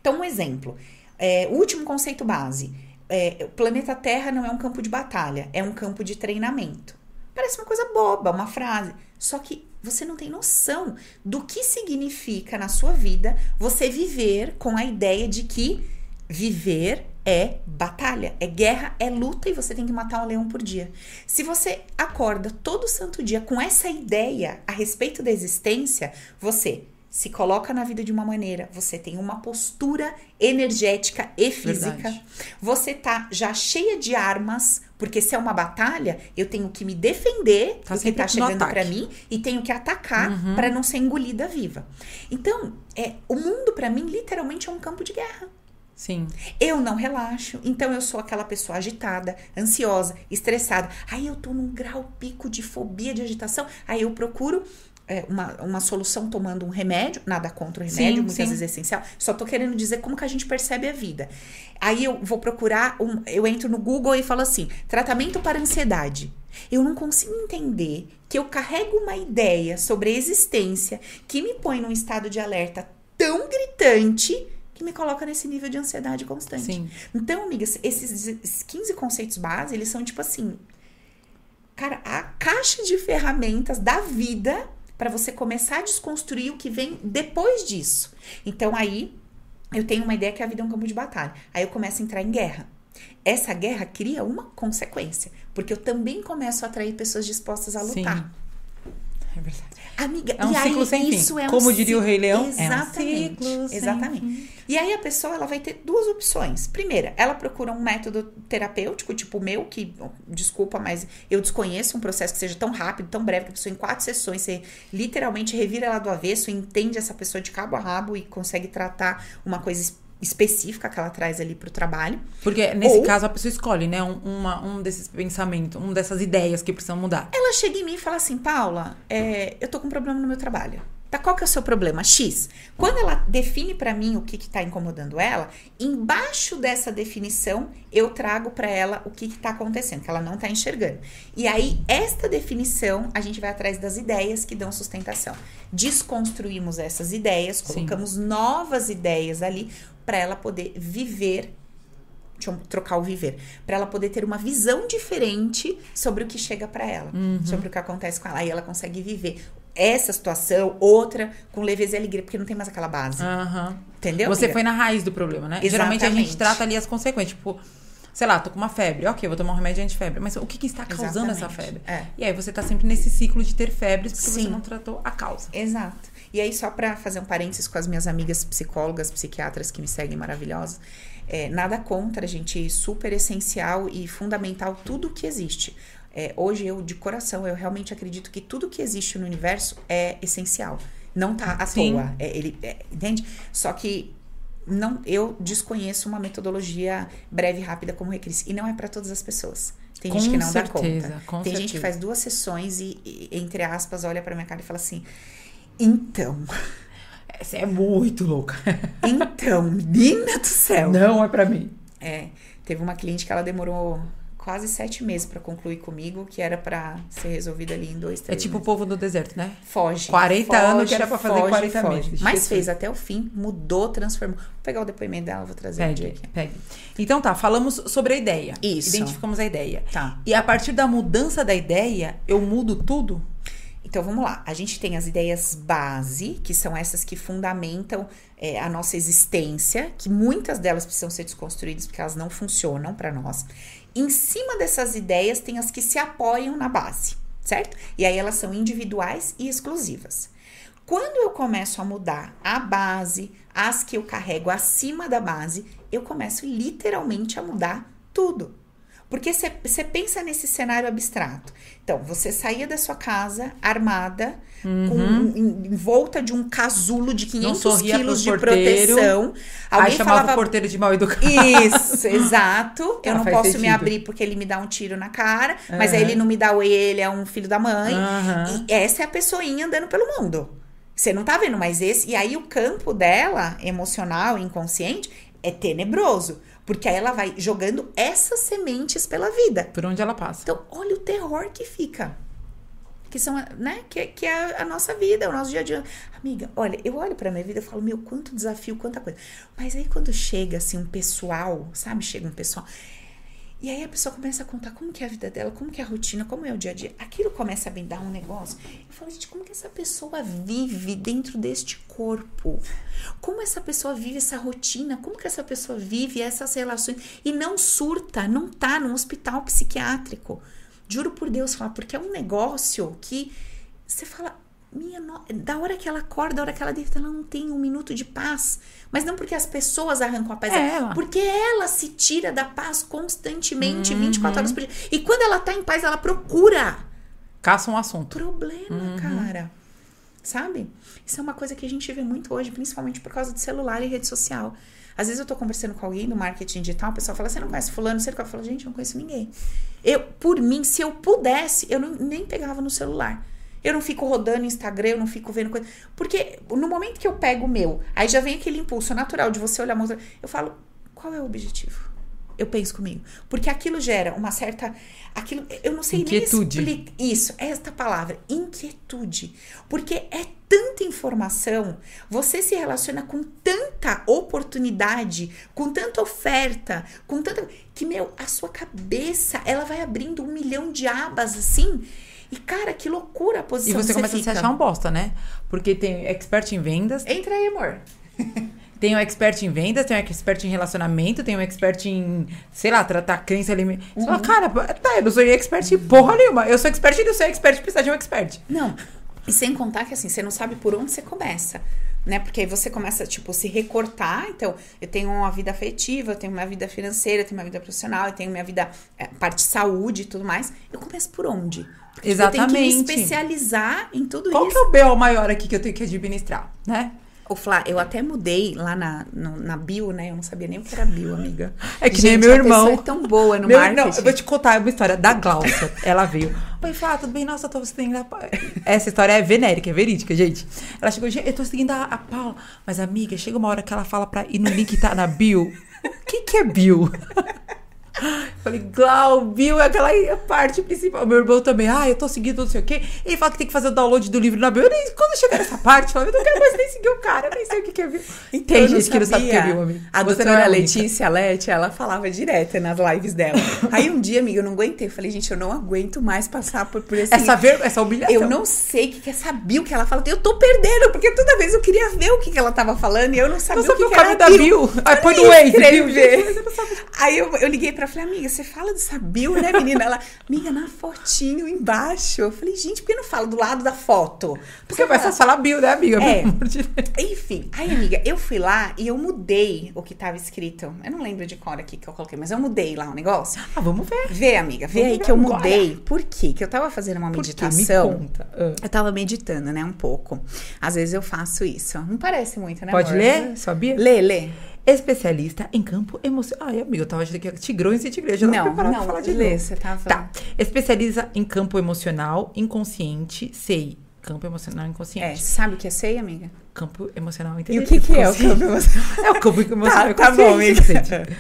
Speaker 2: Então, um exemplo. É, último conceito base. É, o planeta Terra não é um campo de batalha, é um campo de treinamento. Parece uma coisa boba, uma frase. Só que você não tem noção do que significa na sua vida você viver com a ideia de que viver é batalha, é guerra, é luta e você tem que matar um leão por dia. Se você acorda todo santo dia com essa ideia a respeito da existência, você se coloca na vida de uma maneira, você tem uma postura energética e física,
Speaker 1: Verdade.
Speaker 2: você tá já cheia de armas, porque se é uma batalha, eu tenho que me defender
Speaker 1: Tá
Speaker 2: do que tá chegando pra mim e tenho que atacar pra não ser engolida viva. Então, é, o mundo pra mim literalmente é um campo de guerra.
Speaker 1: Sim.
Speaker 2: Eu não relaxo, então eu sou aquela pessoa agitada, ansiosa, estressada. Aí eu tô num grau pico de fobia, de agitação. Aí eu procuro é, uma, uma solução tomando um remédio, nada contra o remédio,
Speaker 1: Sim,
Speaker 2: muitas
Speaker 1: sim.
Speaker 2: vezes é essencial. Só tô querendo dizer como que a gente percebe a vida. Aí eu vou procurar, um, eu entro no Google e falo assim: tratamento para ansiedade. Eu não consigo entender que eu carrego uma ideia sobre a existência que me põe num estado de alerta tão gritante que me coloca nesse nível de ansiedade constante.
Speaker 1: Sim.
Speaker 2: Então, amigas, esses esses 15 conceitos base, eles são tipo assim, cara, a caixa de ferramentas da vida para você começar a desconstruir o que vem depois disso. Então aí eu tenho uma ideia que a vida é um campo de batalha. Aí eu começo a entrar em guerra. Essa guerra cria uma consequência, porque eu também começo a atrair pessoas dispostas a lutar.
Speaker 1: Sim. É verdade.
Speaker 2: Amiga,
Speaker 1: É um
Speaker 2: e aí
Speaker 1: ciclo sem fim.
Speaker 2: é um
Speaker 1: Como diria o Rei Leão, é um
Speaker 2: Exatamente.
Speaker 1: ciclo
Speaker 2: exatamente.
Speaker 1: fim.
Speaker 2: E aí a pessoa ela vai ter duas opções. Primeira, ela procura um método terapêutico, tipo o meu, que, desculpa, mas eu desconheço um processo que seja tão rápido, tão breve, que a pessoa em quatro sessões você literalmente revira ela do avesso, entende essa pessoa de cabo a rabo e consegue tratar uma coisa es- específica que ela traz ali pro trabalho.
Speaker 1: Porque nesse
Speaker 2: Ou-
Speaker 1: caso a pessoa escolhe, né? Um, uma- um desses pensamentos, um dessas ideias que precisam mudar.
Speaker 2: Ela chega em mim e fala assim, Paula, é, eu tô com um problema no meu trabalho. Tá, qual que é o seu problema? X. Quando ela define pra mim o que que tá incomodando ela, embaixo dessa definição eu trago pra ela o que que tá acontecendo, que ela não tá enxergando. E aí, esta definição, a gente vai atrás das ideias que dão sustentação. Desconstruímos essas ideias,
Speaker 1: Sim.
Speaker 2: colocamos novas ideias ali pra ela poder viver Deixa eu trocar o viver. Pra ela poder ter uma visão diferente sobre o que chega pra ela,
Speaker 1: Uhum.
Speaker 2: sobre o que acontece com ela. Aí ela consegue viver essa situação, outra, com leveza e alegria, porque não tem mais aquela base.
Speaker 1: Aham.
Speaker 2: Entendeu?
Speaker 1: Você
Speaker 2: amiga?
Speaker 1: foi na raiz do problema, né? Geralmente a gente
Speaker 2: Exatamente.
Speaker 1: trata ali as consequências. Tipo, sei lá, tô com uma febre. Ok, vou tomar um remédio anti-febre. Mas o que, que está causando essa
Speaker 2: Exatamente.
Speaker 1: febre?
Speaker 2: É.
Speaker 1: E aí você tá sempre nesse ciclo de ter febres porque
Speaker 2: Sim.
Speaker 1: você não tratou a causa.
Speaker 2: Exato. E aí, só pra fazer um parênteses com as minhas amigas psicólogas, psiquiatras que me seguem maravilhosas, é, nada contra, gente, super essencial e fundamental tudo que existe. É, hoje eu, de coração, eu realmente acredito que tudo que existe no universo é essencial. Não tá à
Speaker 1: Sim.
Speaker 2: toa. É, ele, é, entende? Só que não, eu desconheço uma metodologia breve e rápida como Recris. E não é pra todas as pessoas. Tem
Speaker 1: Com
Speaker 2: gente que não
Speaker 1: certeza,
Speaker 2: dá conta.
Speaker 1: com
Speaker 2: Tem gente que
Speaker 1: certeza.
Speaker 2: faz duas sessões e, e, entre aspas, olha pra minha cara e fala assim: então,
Speaker 1: Essa é muito louca.
Speaker 2: então, menina do céu.
Speaker 1: Não é pra mim.
Speaker 2: É, teve uma cliente que ela demorou quase sete meses para concluir comigo, que era para ser resolvido ali em dois,
Speaker 1: É
Speaker 2: três
Speaker 1: tipo o
Speaker 2: meses.
Speaker 1: povo do deserto, né?
Speaker 2: Foge.
Speaker 1: 40
Speaker 2: foge,
Speaker 1: anos que era pra fazer
Speaker 2: foge,
Speaker 1: 40
Speaker 2: foge.
Speaker 1: meses.
Speaker 2: Mas fez até o fim, mudou, transformou. Vou pegar o depoimento dela, vou trazer um
Speaker 1: Pegue,
Speaker 2: aqui.
Speaker 1: pegue. Então tá, falamos sobre a ideia.
Speaker 2: Isso.
Speaker 1: Identificamos a ideia.
Speaker 2: Tá.
Speaker 1: E a partir da mudança da ideia, eu mudo tudo?
Speaker 2: Então vamos lá. A gente tem as ideias base, que são essas que fundamentam é, a nossa existência, que muitas delas precisam ser desconstruídas porque elas não funcionam para nós. Em cima dessas ideias tem as que se apoiam na base, certo? E aí elas são individuais e exclusivas. Quando eu começo a mudar a base, as que eu carrego acima da base, eu começo literalmente a mudar tudo. Porque você pensa nesse cenário abstrato. Então, você saía da sua casa armada, com, em, em volta de um casulo de 500
Speaker 1: sorria
Speaker 2: quilos de
Speaker 1: porteiro,
Speaker 2: proteção.
Speaker 1: Aí
Speaker 2: Alguém
Speaker 1: chamava
Speaker 2: falava
Speaker 1: o porteiro de mal educado.
Speaker 2: isso, exato. Eu
Speaker 1: Tá,
Speaker 2: não posso me
Speaker 1: sentido.
Speaker 2: abrir porque ele me dá um tiro na cara, mas aí ele não me dá oi, ele é um filho da mãe.
Speaker 1: Aham.
Speaker 2: E essa é a pessoinha andando pelo mundo. Você não tá vendo mais esse. E aí o campo dela, emocional, inconsciente, é tenebroso. Porque aí ela vai jogando essas sementes pela vida.
Speaker 1: Por onde ela passa.
Speaker 2: Então, olha o terror que fica. Que são, né? Que, que é a nossa vida, o nosso dia a dia. Amiga, olha, eu olho pra minha vida e falo, meu, quanto desafio, quanta coisa. Mas aí quando chega, assim, um pessoal, sabe? Chega um pessoal. E aí a pessoa começa a contar como que é a vida dela, como que é a rotina, como é o dia a dia. Aquilo começa a dar um negócio. Eu falo, gente, como que essa pessoa vive dentro deste corpo? Como essa pessoa vive essa rotina? Como que essa pessoa vive essas relações? E não surta, não tá num hospital psiquiátrico. Juro por Deus, fala, porque é um negócio que você fala, minha no... da hora que ela acorda, da hora que ela deita, ela não tem um minuto de paz. Mas não porque as pessoas arrancam a paz,
Speaker 1: É ela.
Speaker 2: porque ela se tira da paz constantemente, 24 horas por dia. E quando ela tá em paz, ela procura
Speaker 1: Caça um assunto.
Speaker 2: problema, cara. Sabe? Isso é uma coisa que a gente vê muito hoje, principalmente por causa do celular e rede social. Às vezes eu tô conversando com alguém do marketing digital, o pessoal fala, você não conhece fulano? Você não falo, gente, eu não conheço ninguém. Eu, por mim, se eu pudesse, eu não, nem pegava no celular. Eu não fico rodando Instagram, eu não fico vendo coisa. Porque no momento que eu pego o meu, aí já vem aquele impulso natural de você olhar a moça. Eu falo, qual é o objetivo? Eu penso comigo. Porque aquilo gera uma certa. Aquilo, eu não sei
Speaker 1: Inquietude.
Speaker 2: nem explicar. Isso, é esta palavra, inquietude. Porque é tanta informação, você se relaciona com tanta oportunidade, com tanta oferta, com tanta. Que, meu, a sua cabeça, ela vai abrindo um milhão de abas assim. E, cara, que loucura a
Speaker 1: E
Speaker 2: posição
Speaker 1: você
Speaker 2: que
Speaker 1: começa
Speaker 2: fica.
Speaker 1: a se achar um bosta, né? Porque tem expert em vendas,
Speaker 2: Entra aí, amor.
Speaker 1: tem um expert em vendas, tem um expert em relacionamento, tem um expert em, sei lá, tratar crença alimentar. Você
Speaker 2: Uhum.
Speaker 1: fala, cara, tá, eu não sou expert em porra nenhuma. Eu sou expert e não sou expert, precisa de um expert.
Speaker 2: Não. E sem contar que assim, você não sabe por onde você começa. Né? Porque aí você começa, tipo, se recortar. Então, eu tenho uma vida afetiva, eu tenho minha vida financeira, eu tenho minha vida profissional, eu tenho minha vida, é, parte de saúde e tudo mais. Eu começo por onde? Porque Eu tenho que me
Speaker 1: Exatamente.
Speaker 2: especializar em tudo
Speaker 1: Qual
Speaker 2: isso.
Speaker 1: que é o B.O. maior aqui que eu tenho que administrar, né?
Speaker 2: Ô, Flá, eu até mudei lá na, no- na bio, né? Eu não sabia nem o que era bio, amiga.
Speaker 1: É que nem
Speaker 2: Gente,
Speaker 1: meu
Speaker 2: a pessoa
Speaker 1: irmão.
Speaker 2: é tão boa no
Speaker 1: Meu-
Speaker 2: marketing.
Speaker 1: Não, eu vou te contar uma história da Glaucia. Ela veio. Oi, Flá, tudo bem? Nossa, eu tô seguindo a Paula. Essa história é venérica, é verídica, gente. Ela chegou, gente, eu tô seguindo a, a Paula. Mas, amiga, chega uma hora que ela fala pra ir no link que tá na bio. O que que é bio? Eu Falei, Glau, bio é aquela parte principal. Meu irmão também, ah, eu tô seguindo não sei o quê. Ele fala que tem que fazer o download do livro na bio. Eu nem, quando chegar nessa parte, eu falo, eu não quero mais nem seguir o cara, eu nem sei o que que é bio.
Speaker 2: Então,
Speaker 1: tem
Speaker 2: eu
Speaker 1: gente que não sabe o que é
Speaker 2: sabia.
Speaker 1: bio, amiga.
Speaker 2: A doutora
Speaker 1: é a.
Speaker 2: Letícia Lete, ela falava direto nas lives dela. Aí um dia, amiga, eu não aguentei. Eu falei, gente, eu não aguento mais passar por, por esse.
Speaker 1: Essa, ver, essa humilhação.
Speaker 2: Eu não sei o que, que é saber o que ela fala. Eu tô perdendo, porque toda vez eu queria ver o que, que ela tava falando e eu não sabia
Speaker 1: Eu
Speaker 2: o que,
Speaker 1: sabia o
Speaker 2: que era
Speaker 1: caminho da bio. Aí põe no Waze.
Speaker 2: Aí eu, eu liguei pra ela e falei, amiga, você fala dessa bio, né, menina? Ela, amiga, na fotinho embaixo. Eu falei, gente, por que não fala do lado da foto?
Speaker 1: Porque vai só falar bio, né, amiga?
Speaker 2: É.
Speaker 1: De.
Speaker 2: Enfim, aí, amiga, eu fui lá e eu mudei o que tava escrito. Eu não lembro de cor aqui que eu coloquei, mas eu mudei lá o negócio.
Speaker 1: Ah, vamos ver.
Speaker 2: Vê, amiga, vê
Speaker 1: Vamos
Speaker 2: aí que eu
Speaker 1: agora.
Speaker 2: mudei. Por quê? Que eu tava fazendo uma
Speaker 1: quê? Me
Speaker 2: meditação.
Speaker 1: conta. Ah.
Speaker 2: Eu tava meditando, né, um pouco. Às vezes eu faço isso. Não parece muito, né,
Speaker 1: Pode
Speaker 2: amor?
Speaker 1: ler? Sabia?
Speaker 2: Lê, lê.
Speaker 1: Especialista em campo emocional. Ai, amiga, eu tava achando que era tigrões e tigres. Já
Speaker 2: Não,
Speaker 1: pra
Speaker 2: não,
Speaker 1: falar de
Speaker 2: lê, você tava...
Speaker 1: Tá. Especializa em campo emocional, inconsciente, SEI. Campo emocional
Speaker 2: É,
Speaker 1: inconsciente.
Speaker 2: você sabe o que é sei, amiga?
Speaker 1: Campo emocional
Speaker 2: E
Speaker 1: inteligente.
Speaker 2: o que que é o campo emocional?
Speaker 1: É o campo emocional
Speaker 2: Tá, tá bom,
Speaker 1: inconsciente.
Speaker 2: amiga.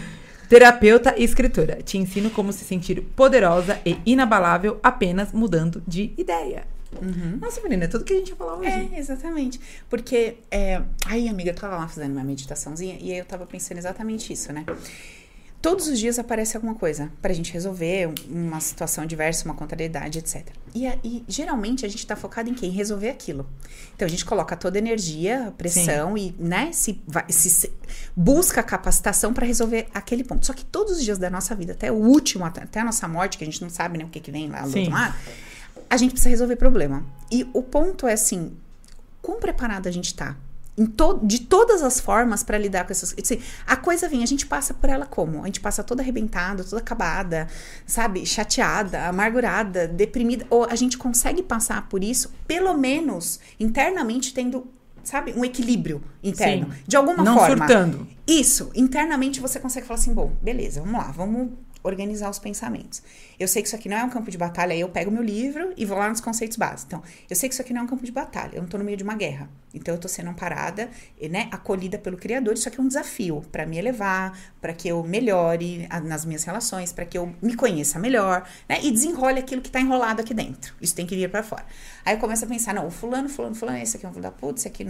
Speaker 1: Terapeuta e escritora. Te ensino como se sentir poderosa e inabalável apenas mudando de ideia. Uhum. Nossa, menina, é tudo que a gente ia falar hoje.
Speaker 2: É, exatamente. Porque, é... aí, amiga, eu tava lá fazendo uma meditaçãozinha e aí eu tava pensando exatamente isso, né? Todos os dias aparece alguma coisa pra gente resolver uma situação diversa, uma contrariedade, etc. E, e geralmente a gente tá focado em quem? Resolver aquilo. Então a gente coloca toda a energia, pressão Sim. e, né, se, vai, se, se busca capacitação para resolver aquele ponto. Só que todos os dias da nossa vida, até o último, até a nossa morte, que a gente não sabe né, o que, que vem lá do outro lado, a gente precisa resolver problema. E o ponto é assim: quão preparada a gente tá? To, de todas as formas para lidar com essas assim, a coisa vem a gente passa por ela como a gente passa toda arrebentada toda acabada sabe chateada amargurada deprimida ou a gente consegue passar por isso pelo menos internamente tendo sabe um equilíbrio interno Sim. de alguma
Speaker 1: não
Speaker 2: forma
Speaker 1: não surtando
Speaker 2: isso internamente você consegue falar assim bom beleza vamos lá vamos organizar os pensamentos. Eu sei que isso aqui não é um campo de batalha, aí eu pego meu livro e vou lá nos conceitos básicos. Então, eu sei que isso aqui não é um campo de batalha, eu não estou no meio de uma guerra. Então, eu estou sendo amparada, né, acolhida pelo Criador. Isso aqui é um desafio para me elevar, para que eu melhore nas minhas relações, para que eu me conheça melhor, né, e desenrole aquilo que está enrolado aqui dentro. Isso tem que vir para fora. Aí eu começo a pensar, não, o fulano, fulano, fulano, esse aqui é um filho da puta, esse aqui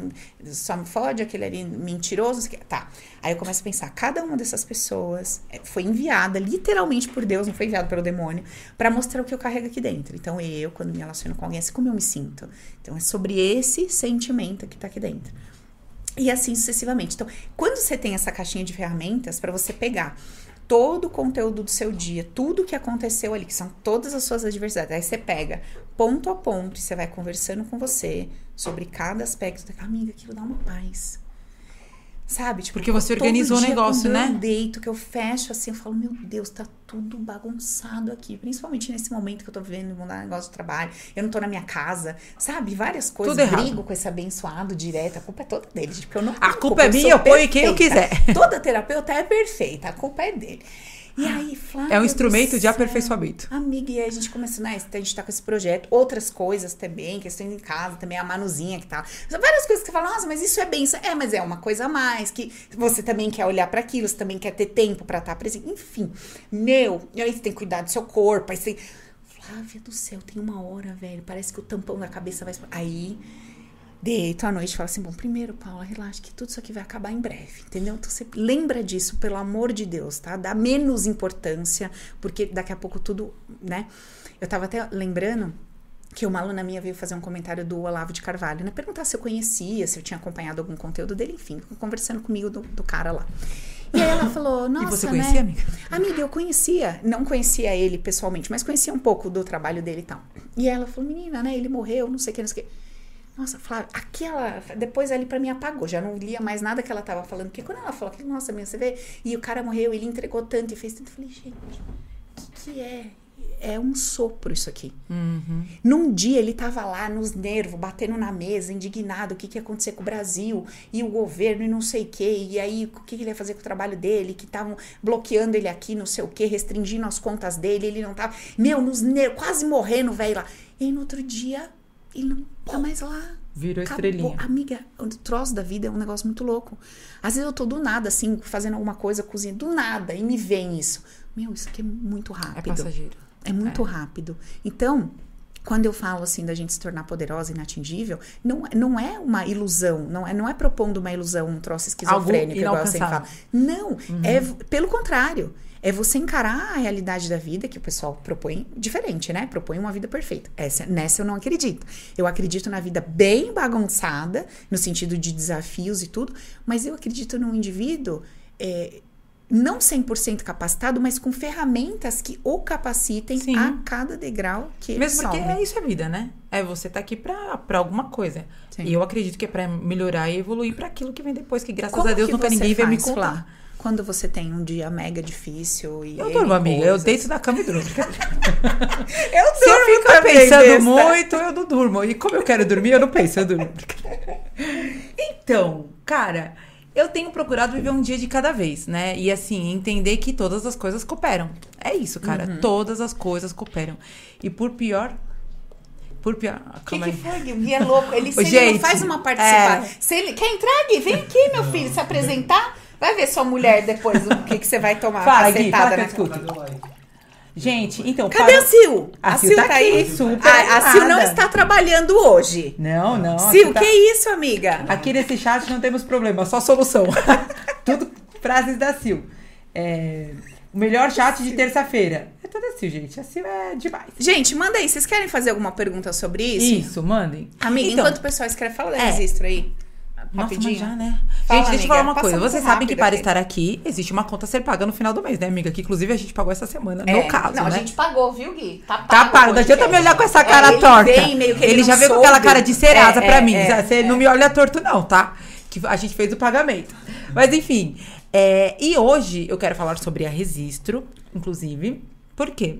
Speaker 2: só me fode, aquele ali mentiroso, tá. Aí eu começo a pensar, cada uma dessas pessoas é, foi enviada literalmente por Deus, não foi enviado pelo demônio, para mostrar o que eu carrego aqui dentro. Então eu, quando me relaciono com alguém, é assim como eu me sinto. Então é sobre esse sentimento que tá aqui dentro. E assim sucessivamente. Então, quando você tem essa caixinha de ferramentas para você pegar todo o conteúdo do seu dia, tudo que aconteceu ali, que são todas as suas adversidades. Aí você pega ponto a ponto e você vai conversando com você sobre cada aspecto. Amiga, aquilo dá uma paz. Sabe?
Speaker 1: Tipo, Porque você organizou o negócio, né?
Speaker 2: Eu deito, que eu fecho assim, eu falo, meu Deus, tá tudo bagunçado aqui. Principalmente nesse momento que eu tô vivendo mudar negócio de trabalho. Eu não tô na minha casa, sabe? Várias coisas. Tudo brigo errado. com esse abençoado direto. A culpa é toda dele, porque eu não
Speaker 1: A culpa, culpa é minha, eu ponho quem eu quiser.
Speaker 2: Toda terapeuta é perfeita, a culpa é dele. E aí, Flávia.
Speaker 1: É um instrumento de aperfeiçoamento.
Speaker 2: Amiga, e aí a gente começou, né? A gente tá com esse projeto, outras coisas também, questões em casa, também a Manuzinha que tá. Várias coisas que você fala, nossa, mas isso é bem. É, mas é uma coisa a mais, que você também quer olhar para aquilo, você também quer ter tempo para estar tá presente. Enfim, meu, e aí você tem que cuidar do seu corpo, aí você. Flávia do céu, tem uma hora, velho. Parece que o tampão da cabeça vai. Aí deito à noite e falo assim: bom, primeiro, Paula, relaxa que tudo isso aqui vai acabar em breve, entendeu? Então você lembra disso, pelo amor de Deus, tá? Dá menos importância, porque daqui a pouco tudo, né? Eu tava até lembrando que uma aluna minha veio fazer um comentário do Olavo de Carvalho, né? Perguntar se eu conhecia, se eu tinha acompanhado algum conteúdo dele, enfim, conversando comigo do, do cara lá. E aí ela falou, nossa,
Speaker 1: E você conhecia,
Speaker 2: né?
Speaker 1: amiga?
Speaker 2: Amiga, eu conhecia, não conhecia ele pessoalmente, mas conhecia um pouco do trabalho dele e tal. E ela falou, menina, né? Ele morreu, não sei o que, não sei o que. Nossa, Flávia, aquela. Depois ali para mim apagou, já não lia mais nada que ela tava falando. Porque quando ela falou que, nossa, minha, você vê, e o cara morreu, ele entregou tanto e fez tanto, eu falei, gente, o que, que é? É um sopro isso aqui.
Speaker 1: Uhum.
Speaker 2: Num dia ele tava lá nos nervos, batendo na mesa, indignado, o que, que ia acontecer com o Brasil e o governo e não sei o que, e aí o que, que ele ia fazer com o trabalho dele, que estavam bloqueando ele aqui, não sei o que, restringindo as contas dele, ele não tava, meu, nos nervos, quase morrendo, velho lá. E aí no outro dia ele não tá mais lá.
Speaker 1: Virou Acabou. estrelinha.
Speaker 2: Amiga, o troço da vida é um negócio muito louco. Às vezes eu tô do nada, assim, fazendo alguma coisa, cozinha, do nada, e me vem isso. Meu, isso aqui é muito rápido. É
Speaker 1: passageiro.
Speaker 2: É muito é. rápido. Então, quando eu falo assim da gente se tornar poderosa e inatingível, não, não é uma ilusão, não é, não é propondo uma ilusão, um troço esquizofrênico, igual você fala. Não, uhum. é pelo contrário é você encarar a realidade da vida que o pessoal propõe diferente, né? Propõe uma vida perfeita. Essa, nessa eu não acredito. Eu acredito na vida bem bagunçada, no sentido de desafios e tudo, mas eu acredito num indivíduo. É, não 100% capacitado, mas com ferramentas que o capacitem Sim. a cada degrau que ele
Speaker 1: Mesmo porque é isso a vida, né? É você tá aqui pra alguma coisa. Sim. E eu acredito que é pra melhorar e evoluir para aquilo que vem depois, que graças
Speaker 2: Como
Speaker 1: a Deus nunca ninguém vai me contar. Flá?
Speaker 2: Quando você tem um dia mega difícil e.
Speaker 1: Eu durmo, amiga. Eu deito na cama e durmo. eu
Speaker 2: durmo.
Speaker 1: Se eu ficar pensando besta. muito, eu não durmo. E como eu quero dormir, eu não penso, eu durmo. então, cara. Eu tenho procurado viver um dia de cada vez, né? E assim, entender que todas as coisas cooperam. É isso, cara. Uhum. Todas as coisas cooperam. E por pior por pior.
Speaker 2: O que, que foi, Gui? é louco. Ele, se Gente, ele não faz uma participação. É... Se ele quer entrar, Gui, vem aqui, meu filho, se apresentar. Vai ver sua mulher depois o que, que você vai tomar
Speaker 1: Fala, Gui, fala que eu escuto. Gente, então.
Speaker 2: Cadê
Speaker 1: para-
Speaker 2: a Sil?
Speaker 1: A Sil tá aqui, super
Speaker 2: A, a Sil não está trabalhando hoje.
Speaker 1: Não, não. a
Speaker 2: Sil,
Speaker 1: Sil tá-
Speaker 2: que isso, amiga?
Speaker 1: Aqui nesse chat não temos problema, só solução. Tudo frases da Sil. É, o melhor chat de terça-feira. É toda a Sil, gente. A Sil é demais.
Speaker 2: Gente, manda aí. Vocês querem fazer alguma pergunta sobre isso?
Speaker 1: Isso, mandem.
Speaker 2: Amiga,
Speaker 1: Então,
Speaker 2: enquanto o pessoal escreve, fala da
Speaker 1: É.
Speaker 2: registro aí.
Speaker 1: Nossa,
Speaker 2: Rapidinho.
Speaker 1: mas já, né?
Speaker 2: Fala,
Speaker 1: gente, deixa eu
Speaker 2: amiga.
Speaker 1: falar uma coisa. Vocês sabem que para estar aqui, existe uma conta a ser paga no final do mês, né, amiga? Que inclusive a gente pagou essa semana,
Speaker 2: É.
Speaker 1: no caso,
Speaker 2: Não,
Speaker 1: né?
Speaker 2: a gente pagou, viu, Gui? Tá pago.
Speaker 1: Tá pago, não adianta me olhar com essa
Speaker 2: É,
Speaker 1: cara
Speaker 2: ele
Speaker 1: torta.
Speaker 2: Ele, não
Speaker 1: já veio com aquela cara de serasa
Speaker 2: É,
Speaker 1: pra
Speaker 2: é,
Speaker 1: mim.
Speaker 2: é,
Speaker 1: Você não me olha torto, não, tá? Que a gente fez o pagamento. Mas enfim. é, e hoje eu quero falar sobre a Registro, inclusive. Por quê?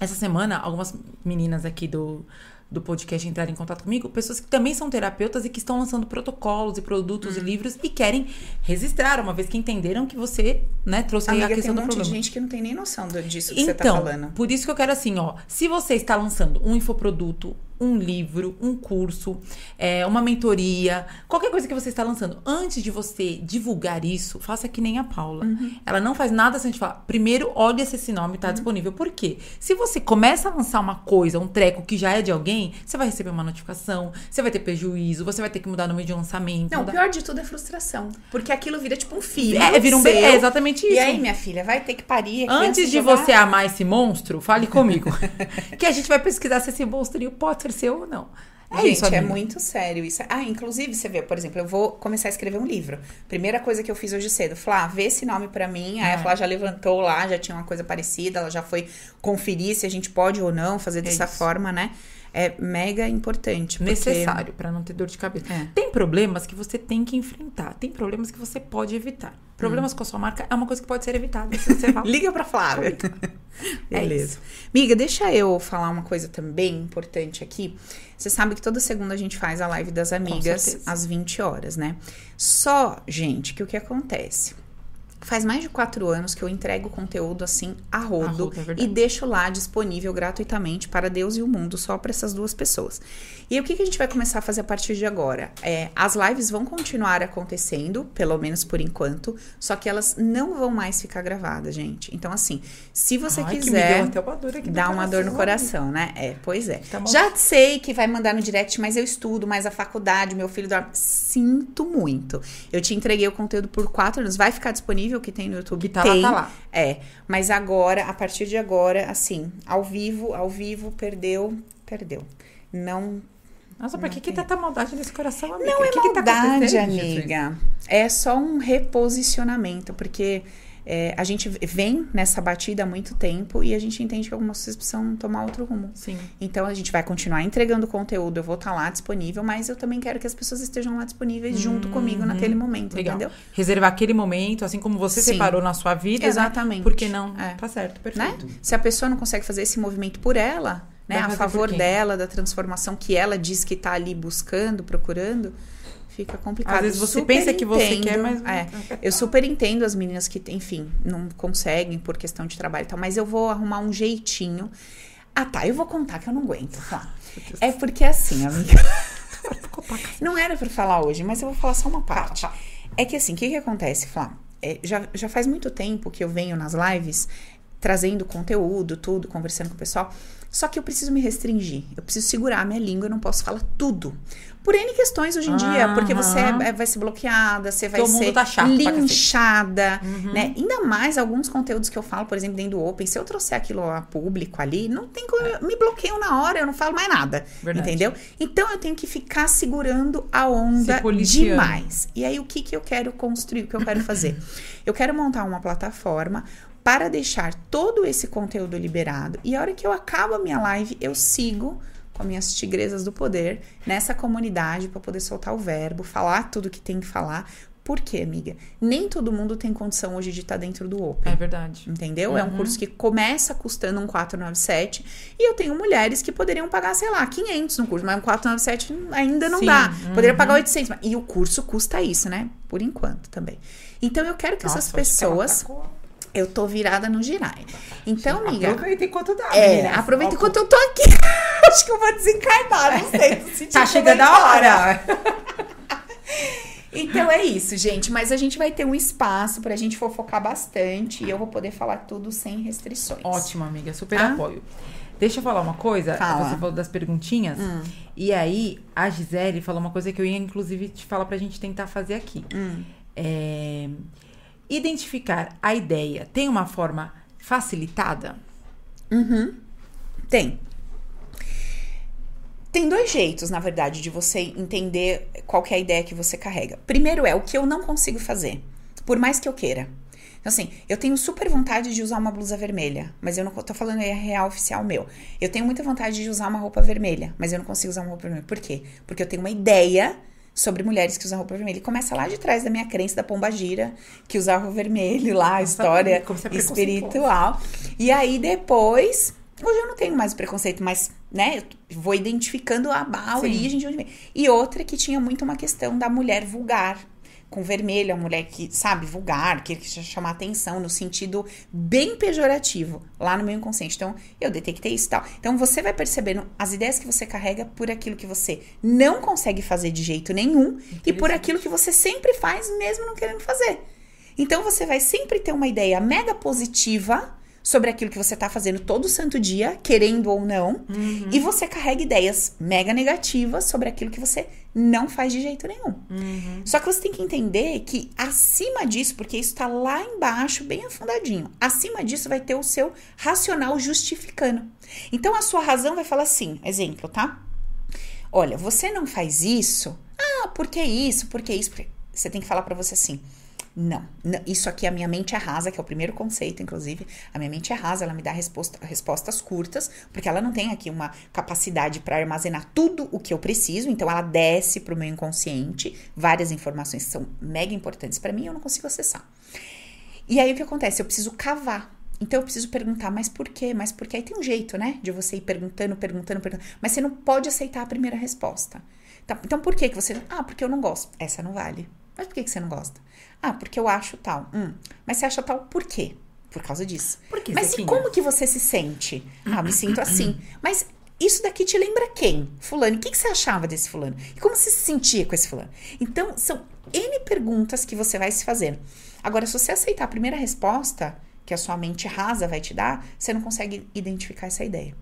Speaker 1: Essa semana, algumas meninas aqui do, do podcast entraram em contato comigo, pessoas que também são terapeutas e que estão lançando protocolos e produtos
Speaker 2: Hum.
Speaker 1: e livros e querem registrar, uma vez que entenderam que você, né, trouxe aí
Speaker 2: Amiga,
Speaker 1: a
Speaker 2: tem
Speaker 1: questão
Speaker 2: um
Speaker 1: do
Speaker 2: monte
Speaker 1: problema.
Speaker 2: de gente que não tem nem noção disso que você tá
Speaker 1: Então,
Speaker 2: falando.
Speaker 1: por isso que eu quero assim, ó. Se você está lançando um infoproduto, um livro, um curso, é, uma mentoria, qualquer coisa que você está lançando, antes de você divulgar isso, faça que nem a Paula.
Speaker 2: Uhum.
Speaker 1: Ela não faz nada sem te falar. Primeiro, olha se esse nome
Speaker 2: Uhum.
Speaker 1: está disponível. Por quê? Se você começa a lançar uma coisa, um treco que já é de alguém, você vai receber uma notificação, você vai ter prejuízo, você vai ter que mudar o nome de lançamento.
Speaker 2: Não, o
Speaker 1: mudar-
Speaker 2: pior de tudo é frustração. Porque aquilo vira tipo um filho.
Speaker 1: É, vira um
Speaker 2: seu.
Speaker 1: bebê. É exatamente isso.
Speaker 2: E aí, minha filha, vai ter que parir.
Speaker 1: Antes de
Speaker 2: jogar-
Speaker 1: você amar esse monstro, fale comigo. que a gente vai pesquisar se esse monstrinho pode ser seu ou não. É
Speaker 2: Gente,
Speaker 1: isso,
Speaker 2: é muito sério isso. Ah, inclusive, você vê, por exemplo, eu vou começar a escrever um livro. Primeira coisa que eu fiz hoje cedo, Flá, vê esse nome pra mim. Aí
Speaker 1: É.
Speaker 2: a Flá já levantou lá, já tinha uma coisa parecida, ela já foi conferir se a gente pode ou não fazer dessa
Speaker 1: isso.
Speaker 2: forma, né? É mega importante. porque-
Speaker 1: necessário pra não ter dor de cabeça.
Speaker 2: É.
Speaker 1: Tem problemas que você tem que enfrentar, tem problemas que você pode evitar. Problemas com a sua marca é uma coisa que pode ser evitada se você vai.
Speaker 2: Liga pra Flávia.
Speaker 1: É
Speaker 2: Beleza. Miga, deixa eu falar uma coisa também importante aqui. Você sabe que toda segunda a gente faz a live das amigas às 20 horas, né? Só, gente, que o que acontece? Faz mais de quatro anos que eu entrego conteúdo assim a rodo,
Speaker 1: A rodo, é
Speaker 2: e deixo lá disponível gratuitamente para Deus e o mundo, só para essas duas pessoas. E o que, que a gente vai começar a fazer a partir de agora? É, as lives vão continuar acontecendo, pelo menos por enquanto, só que elas não vão mais ficar gravadas, gente. Então, assim, se você
Speaker 1: Ai,
Speaker 2: quiser.
Speaker 1: até uma dor
Speaker 2: Dá uma dor no
Speaker 1: coração,
Speaker 2: né? É, pois é.
Speaker 1: Tá.
Speaker 2: Já sei que vai mandar no direct, mas eu estudo mais a faculdade, meu filho dorme. Sinto muito. Eu te entreguei o conteúdo por quatro anos. Vai ficar disponível o que tem no YouTube?
Speaker 1: Que tá
Speaker 2: tem.
Speaker 1: lá, tá lá.
Speaker 2: É. Mas agora, a partir de agora, assim, ao vivo, ao vivo, perdeu, perdeu. Não
Speaker 1: Nossa, por que, que tanta maldade nesse coração, amiga?
Speaker 2: não é
Speaker 1: que tá
Speaker 2: maldade,
Speaker 1: Jesus?
Speaker 2: amiga. É só um reposicionamento, porque é, a gente vem nessa batida há muito tempo e a gente entende que algumas coisas precisam tomar outro rumo.
Speaker 1: Sim.
Speaker 2: Então a gente vai continuar entregando conteúdo, eu vou estar lá disponível, mas eu também quero que as pessoas estejam lá disponíveis junto comigo naquele momento,
Speaker 1: Uhum. Legal.
Speaker 2: entendeu?
Speaker 1: Reservar aquele momento, assim como você
Speaker 2: Sim.
Speaker 1: separou na sua vida. né?
Speaker 2: Exatamente.
Speaker 1: Por que não?
Speaker 2: É.
Speaker 1: Tá certo,
Speaker 2: Né?
Speaker 1: perfeito.
Speaker 2: Se a pessoa não consegue fazer esse movimento por ela, né, a favor dela, da transformação que ela diz que tá ali buscando, procurando, fica complicado.
Speaker 1: Às vezes você
Speaker 2: Super
Speaker 1: pensa que você quer, mas.
Speaker 2: é. Eu super entendo as meninas que, enfim, não conseguem por questão de trabalho e tal, mas eu vou arrumar um jeitinho. Ah, tá, eu vou contar que eu não aguento. Tá. É porque assim, amiga. Não era pra falar hoje, mas eu vou falar só uma parte.
Speaker 1: Fala,
Speaker 2: É que assim, o que que acontece, Flá? É, já, já faz muito tempo que eu venho nas lives trazendo conteúdo, tudo, conversando com o pessoal. Só que eu preciso me restringir. Eu preciso segurar a minha língua, eu não posso falar tudo. Por N questões hoje em dia, porque você é- vai ser bloqueada, você vai
Speaker 1: Todo
Speaker 2: ser
Speaker 1: tá chato cacete. Uhum.
Speaker 2: linchada, né? Ainda mais alguns conteúdos que eu falo, por exemplo, dentro do Open, se eu trouxer aquilo a público ali, não tem como, me bloqueiam na hora, eu não falo mais nada,
Speaker 1: É. Verdade.
Speaker 2: entendeu? Então eu tenho que ficar segurando a onda demais. E aí o que que eu quero construir, o que eu quero fazer? eu quero montar uma plataforma para deixar todo esse conteúdo liberado e a hora que eu acabo a minha live, eu sigo com as minhas tigresas do poder nessa comunidade para poder soltar o verbo, falar tudo que tem que falar. Por quê, amiga? Nem todo mundo tem condição hoje de estar dentro do Open.
Speaker 1: É verdade.
Speaker 2: Entendeu? É um
Speaker 1: Uhum.
Speaker 2: curso que começa custando um 497 e eu tenho mulheres que poderiam pagar, sei lá, 500 no curso, mas um 497 ainda não
Speaker 1: Sim,
Speaker 2: dá. Poderia
Speaker 1: uhum.
Speaker 2: pagar 800, mas- e o curso custa isso, né? Por enquanto também. Então eu quero que essas
Speaker 1: Nossa, que ela
Speaker 2: pessoas,
Speaker 1: tá com-
Speaker 2: eu tô virada no girai. Então, amiga,
Speaker 1: Aproveita enquanto dá.
Speaker 2: é,
Speaker 1: meninas.
Speaker 2: aproveita enquanto eu tô aqui. Acho que eu vou desencarnar, não sei. sentindo
Speaker 1: Tá chegando a hora.
Speaker 2: Então é isso, gente. Mas a gente vai ter um espaço pra gente fofocar bastante e eu vou poder falar tudo sem restrições.
Speaker 1: Ótimo, amiga. Super
Speaker 2: Ah?
Speaker 1: apoio. Deixa eu falar uma coisa.
Speaker 2: Fala.
Speaker 1: Você falou das perguntinhas.
Speaker 2: Hum.
Speaker 1: E aí, a Gisele falou uma coisa que eu ia, inclusive, te falar pra gente tentar fazer aqui.
Speaker 2: Hum.
Speaker 1: É, Identificar a ideia tem uma forma facilitada?
Speaker 2: Uhum. Tem. Tem dois jeitos, na verdade, de você entender qual é a ideia que você carrega. Primeiro é o que eu não consigo fazer, por mais que eu queira. Então, assim, eu tenho super vontade de usar uma blusa vermelha, mas eu não tô falando aí é real oficial meu. Eu tenho muita vontade de usar uma roupa vermelha, mas eu não consigo usar uma roupa vermelha. Por quê? Porque eu tenho uma ideia sobre mulheres que usam roupa vermelha. E começa lá de trás da minha crença da pomba gira, que usava o vermelho lá, a história
Speaker 1: é
Speaker 2: espiritual. E aí depois, hoje eu não tenho mais o preconceito, mas, né, eu vou identificando a, a origem de onde vem. E outra que tinha muito uma questão da mulher vulgar. Com vermelho, a mulher que, sabe, vulgar, que quer chamar atenção no sentido bem pejorativo, lá no meu inconsciente. Então, eu detectei isso e tal. Então, você vai percebendo as ideias que você carrega por aquilo que você não consegue fazer de jeito nenhum e por aquilo que você sempre faz, mesmo não querendo fazer. Então você vai sempre ter uma ideia mega positiva sobre aquilo que você tá fazendo todo santo dia, querendo ou não, e você carrega ideias mega negativas sobre aquilo que você não faz de jeito nenhum. Só que você tem que entender que acima disso, porque isso tá lá embaixo, bem afundadinho, acima disso vai ter o seu racional justificando. Então a sua razão vai falar assim, exemplo, tá? Olha, você não faz isso. Ah, por que isso? Por que isso? Porque Você tem que falar pra você assim. Não, não, isso aqui a minha mente é rasa, que é o primeiro conceito, inclusive. A minha mente é rasa, ela me dá resposta, respostas curtas, porque ela não tem aqui uma capacidade para armazenar tudo o que eu preciso, então ela desce pro meu inconsciente várias informações que são mega importantes para mim, eu não consigo acessar. E aí o que acontece? Eu preciso cavar. Então eu preciso perguntar, mas por quê? Mas por quê? Aí tem um jeito, né? De você ir perguntando, perguntando, perguntando. Mas você não pode aceitar a primeira resposta. Tá, Então por que que você. Ah, porque eu não gosto. Essa não vale. Mas por que que você não gosta? Ah, porque eu acho tal. Hum, mas você acha tal por quê? Por causa disso.
Speaker 1: Por que,
Speaker 2: Mas e como que você se sente? Ah, me sinto assim. Mas isso daqui te lembra quem? Fulano. O que, que você achava desse fulano? E como você se sentia com esse fulano? Então, são N perguntas que você vai se fazendo. Agora, se você aceitar a primeira resposta que a sua mente rasa vai te dar, você não consegue identificar essa ideia.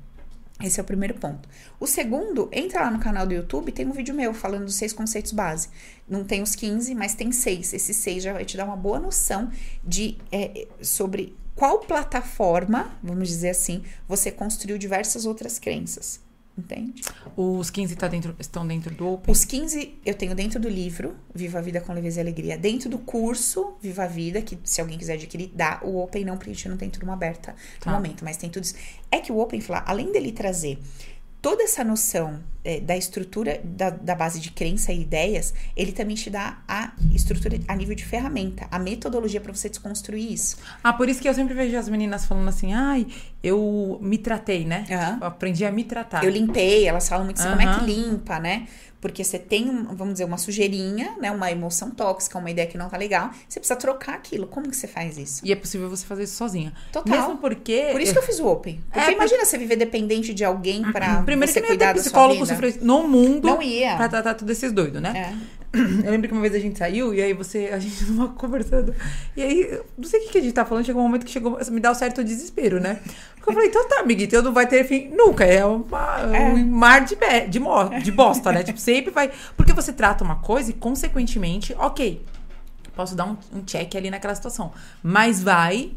Speaker 2: Esse é o primeiro ponto. O segundo, entra lá no canal do YouTube, tem um vídeo meu falando dos seis conceitos base. Não tem os 15, mas tem seis. Esses seis já vai te dar uma boa noção de é, sobre qual plataforma, vamos dizer assim, você construiu diversas outras crenças. Entende?
Speaker 1: Os 15 tá dentro, estão dentro do Open?
Speaker 2: Os 15 eu tenho dentro do livro, Viva a Vida com Leveza e Alegria. Dentro do curso Viva a Vida, que se alguém quiser adquirir, dá. O Open não, porque a gente não tem turma aberta
Speaker 1: Tá.
Speaker 2: no momento, mas tem tudo isso. É que o Open, além dele trazer toda essa noção é, da estrutura da, da base de crença e ideias, ele também te dá a estrutura a nível de ferramenta, a metodologia para você desconstruir isso.
Speaker 1: Ah, por isso que eu sempre vejo as meninas falando assim, ai, eu me tratei, né? Eu aprendi a me tratar.
Speaker 2: Eu limpei, elas falam muito assim, como é que limpa, né? Porque você tem, vamos dizer, uma sujeirinha, né? Uma emoção tóxica, uma ideia que não tá legal. Você precisa trocar aquilo. Como que você faz isso?
Speaker 1: E é possível você fazer isso sozinha.
Speaker 2: Total.
Speaker 1: Mesmo porque.
Speaker 2: Por isso que eu fiz o Open. Porque
Speaker 1: É,
Speaker 2: imagina você viver dependente de alguém pra
Speaker 1: Primeiro
Speaker 2: você
Speaker 1: que não ia
Speaker 2: cuidar
Speaker 1: ter
Speaker 2: da sua
Speaker 1: psicólogo
Speaker 2: vida.
Speaker 1: sofrer no mundo
Speaker 2: Não ia.
Speaker 1: pra tratar todos esses doidos, né?
Speaker 2: É.
Speaker 1: Eu lembro que uma vez a gente saiu e aí você, a gente tava conversando. E aí, não sei o que que a gente tá falando, chegou um momento que chegou, me dá um certo desespero, né? Porque eu falei, então tá, amiguita, eu não vai ter fim nunca. É, uma-
Speaker 2: É.
Speaker 1: um mar de, de, de bosta, né? tipo, sempre vai. Porque você trata uma coisa e, consequentemente, ok, posso dar um, um check ali naquela situação. Mas vai,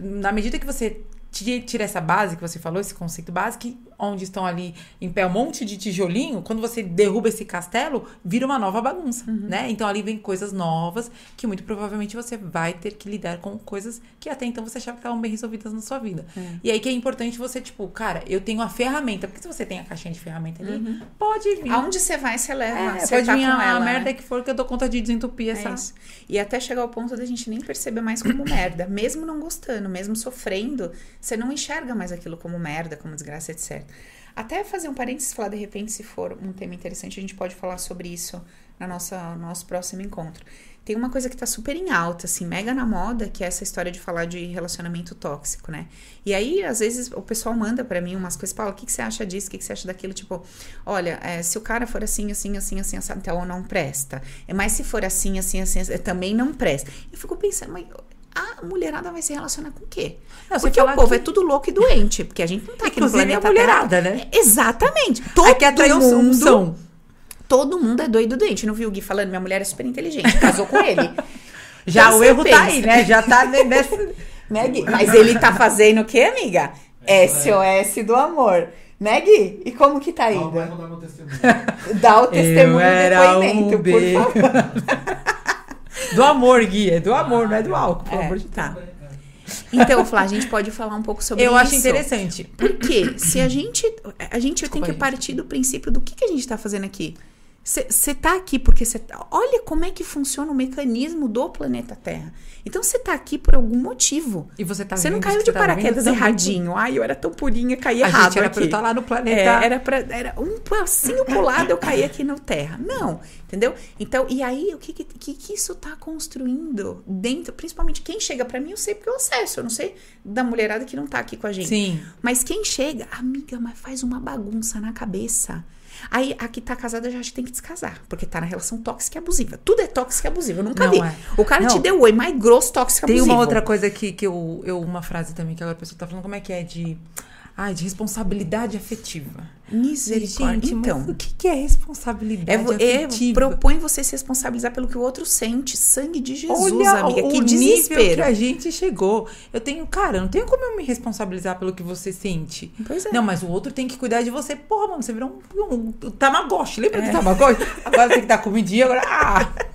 Speaker 1: na medida que você ti- tira essa base que você falou, esse conceito básico, onde estão ali em pé um monte de tijolinho, quando você derruba esse castelo, vira uma nova bagunça, né? Então ali vem coisas novas que muito provavelmente você vai ter que lidar com coisas que até então você achava que estavam bem resolvidas na sua vida. E aí que é importante você, tipo, cara, eu tenho a ferramenta, porque se você tem a caixinha de ferramenta ali, pode vir.
Speaker 2: Aonde você vai, você leva.
Speaker 1: É,
Speaker 2: você
Speaker 1: pode
Speaker 2: tá
Speaker 1: vir
Speaker 2: com
Speaker 1: a,
Speaker 2: ela,
Speaker 1: a
Speaker 2: né?
Speaker 1: merda que for que eu dou conta de desentupir
Speaker 2: É
Speaker 1: essa.
Speaker 2: isso. E até chegar ao ponto da gente nem perceber mais como merda. Mesmo não gostando, mesmo sofrendo, você não enxerga mais aquilo como merda, como desgraça, etc. Até fazer um parênteses, falar de repente, se for um tema interessante, a gente pode falar sobre isso na nossa, no nosso próximo encontro. Tem uma coisa que tá super em alta, assim, mega na moda, que é essa história de falar de relacionamento tóxico, né? E aí, às vezes, o pessoal manda para mim umas coisas, fala, o que, que você acha disso, o que, que você acha daquilo? Tipo, olha, é, se o cara for assim, assim, assim, assim, assim, então não presta. É, mas se for assim, assim, assim, assim também não presta. Eu fico pensando, mas a mulherada vai se relacionar com o quê? Não, porque o povo que... é tudo louco e doente, porque a gente não tá aqui
Speaker 1: Inclusive no planeta a mulherada, Terra. né?
Speaker 2: Exatamente. Todo
Speaker 1: Aqui atraiu
Speaker 2: mundo, Todo mundo é doido doente. Não viu o Gui falando? Minha mulher é super inteligente, casou com ele.
Speaker 1: Já então, o erro pensa. tá aí, né? Já tá nessa.
Speaker 2: né, Gui? Mas ele tá fazendo o quê, amiga? SOS do amor. Né, Gui? E como que tá indo? Vai dar meu testemunho. Dá o testemunho e depoimento, por favor.
Speaker 1: do amor, Gui. É do amor, não é do álcool, pelo é, amor de Deus. Tá.
Speaker 2: Então, Flá, a gente pode falar um pouco sobre
Speaker 1: Eu
Speaker 2: isso.
Speaker 1: Eu acho interessante.
Speaker 2: Porque se a gente. A gente Desculpa, tem que partir do princípio do que, que a gente tá fazendo aqui. Você tá aqui porque você. Tá, olha como é que funciona o mecanismo do planeta Terra. Então você tá aqui por algum motivo.
Speaker 1: E você tá
Speaker 2: Você não caiu de paraquedas erradinho. Ai, eu era tão purinha, caí a errado. Gente
Speaker 1: era
Speaker 2: aqui.
Speaker 1: pra eu estar lá no planeta.
Speaker 2: É, era, pra, era um passinho pro lado, eu caí aqui na Terra. Não, entendeu? Então, e aí, o que que, que, que isso tá construindo dentro? Principalmente quem chega para mim, eu sei porque eu acesso. Eu não sei da mulherada que não tá aqui com a gente.
Speaker 1: Sim.
Speaker 2: Mas quem chega, amiga, mas faz uma bagunça na cabeça. Aí a que tá casada já tem que descasar, porque tá na relação tóxica e abusiva. Tudo é tóxico e abusivo, eu nunca não vi. É. O cara não. te deu oi, mais grosso, tóxico e
Speaker 1: abusivo.
Speaker 2: Tem
Speaker 1: uma outra coisa que, que eu, eu. Uma frase também que agora a pessoa tá falando, como é que é? De Ai, de responsabilidade afetiva.
Speaker 2: Misericórdia.
Speaker 1: Gente, então, o que é responsabilidade é?
Speaker 2: É, propõe você se responsabilizar pelo que o outro sente. Sangue de Jesus, Olha amiga. O que desespero.
Speaker 1: nível que a gente chegou. Eu tenho, cara, não tenho como eu me responsabilizar pelo que você sente.
Speaker 2: Pois é.
Speaker 1: Não, mas o outro tem que cuidar de você. Porra, mano, você virou um, um, um tamagotchi. Lembra é. do tamagotchi? Agora tem que dar comidinha, agora... Ah!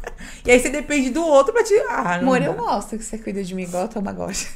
Speaker 1: E aí você depende do outro pra te. Ah,
Speaker 2: Amor, eu gosto que você cuida de mim igual Tamagotchi.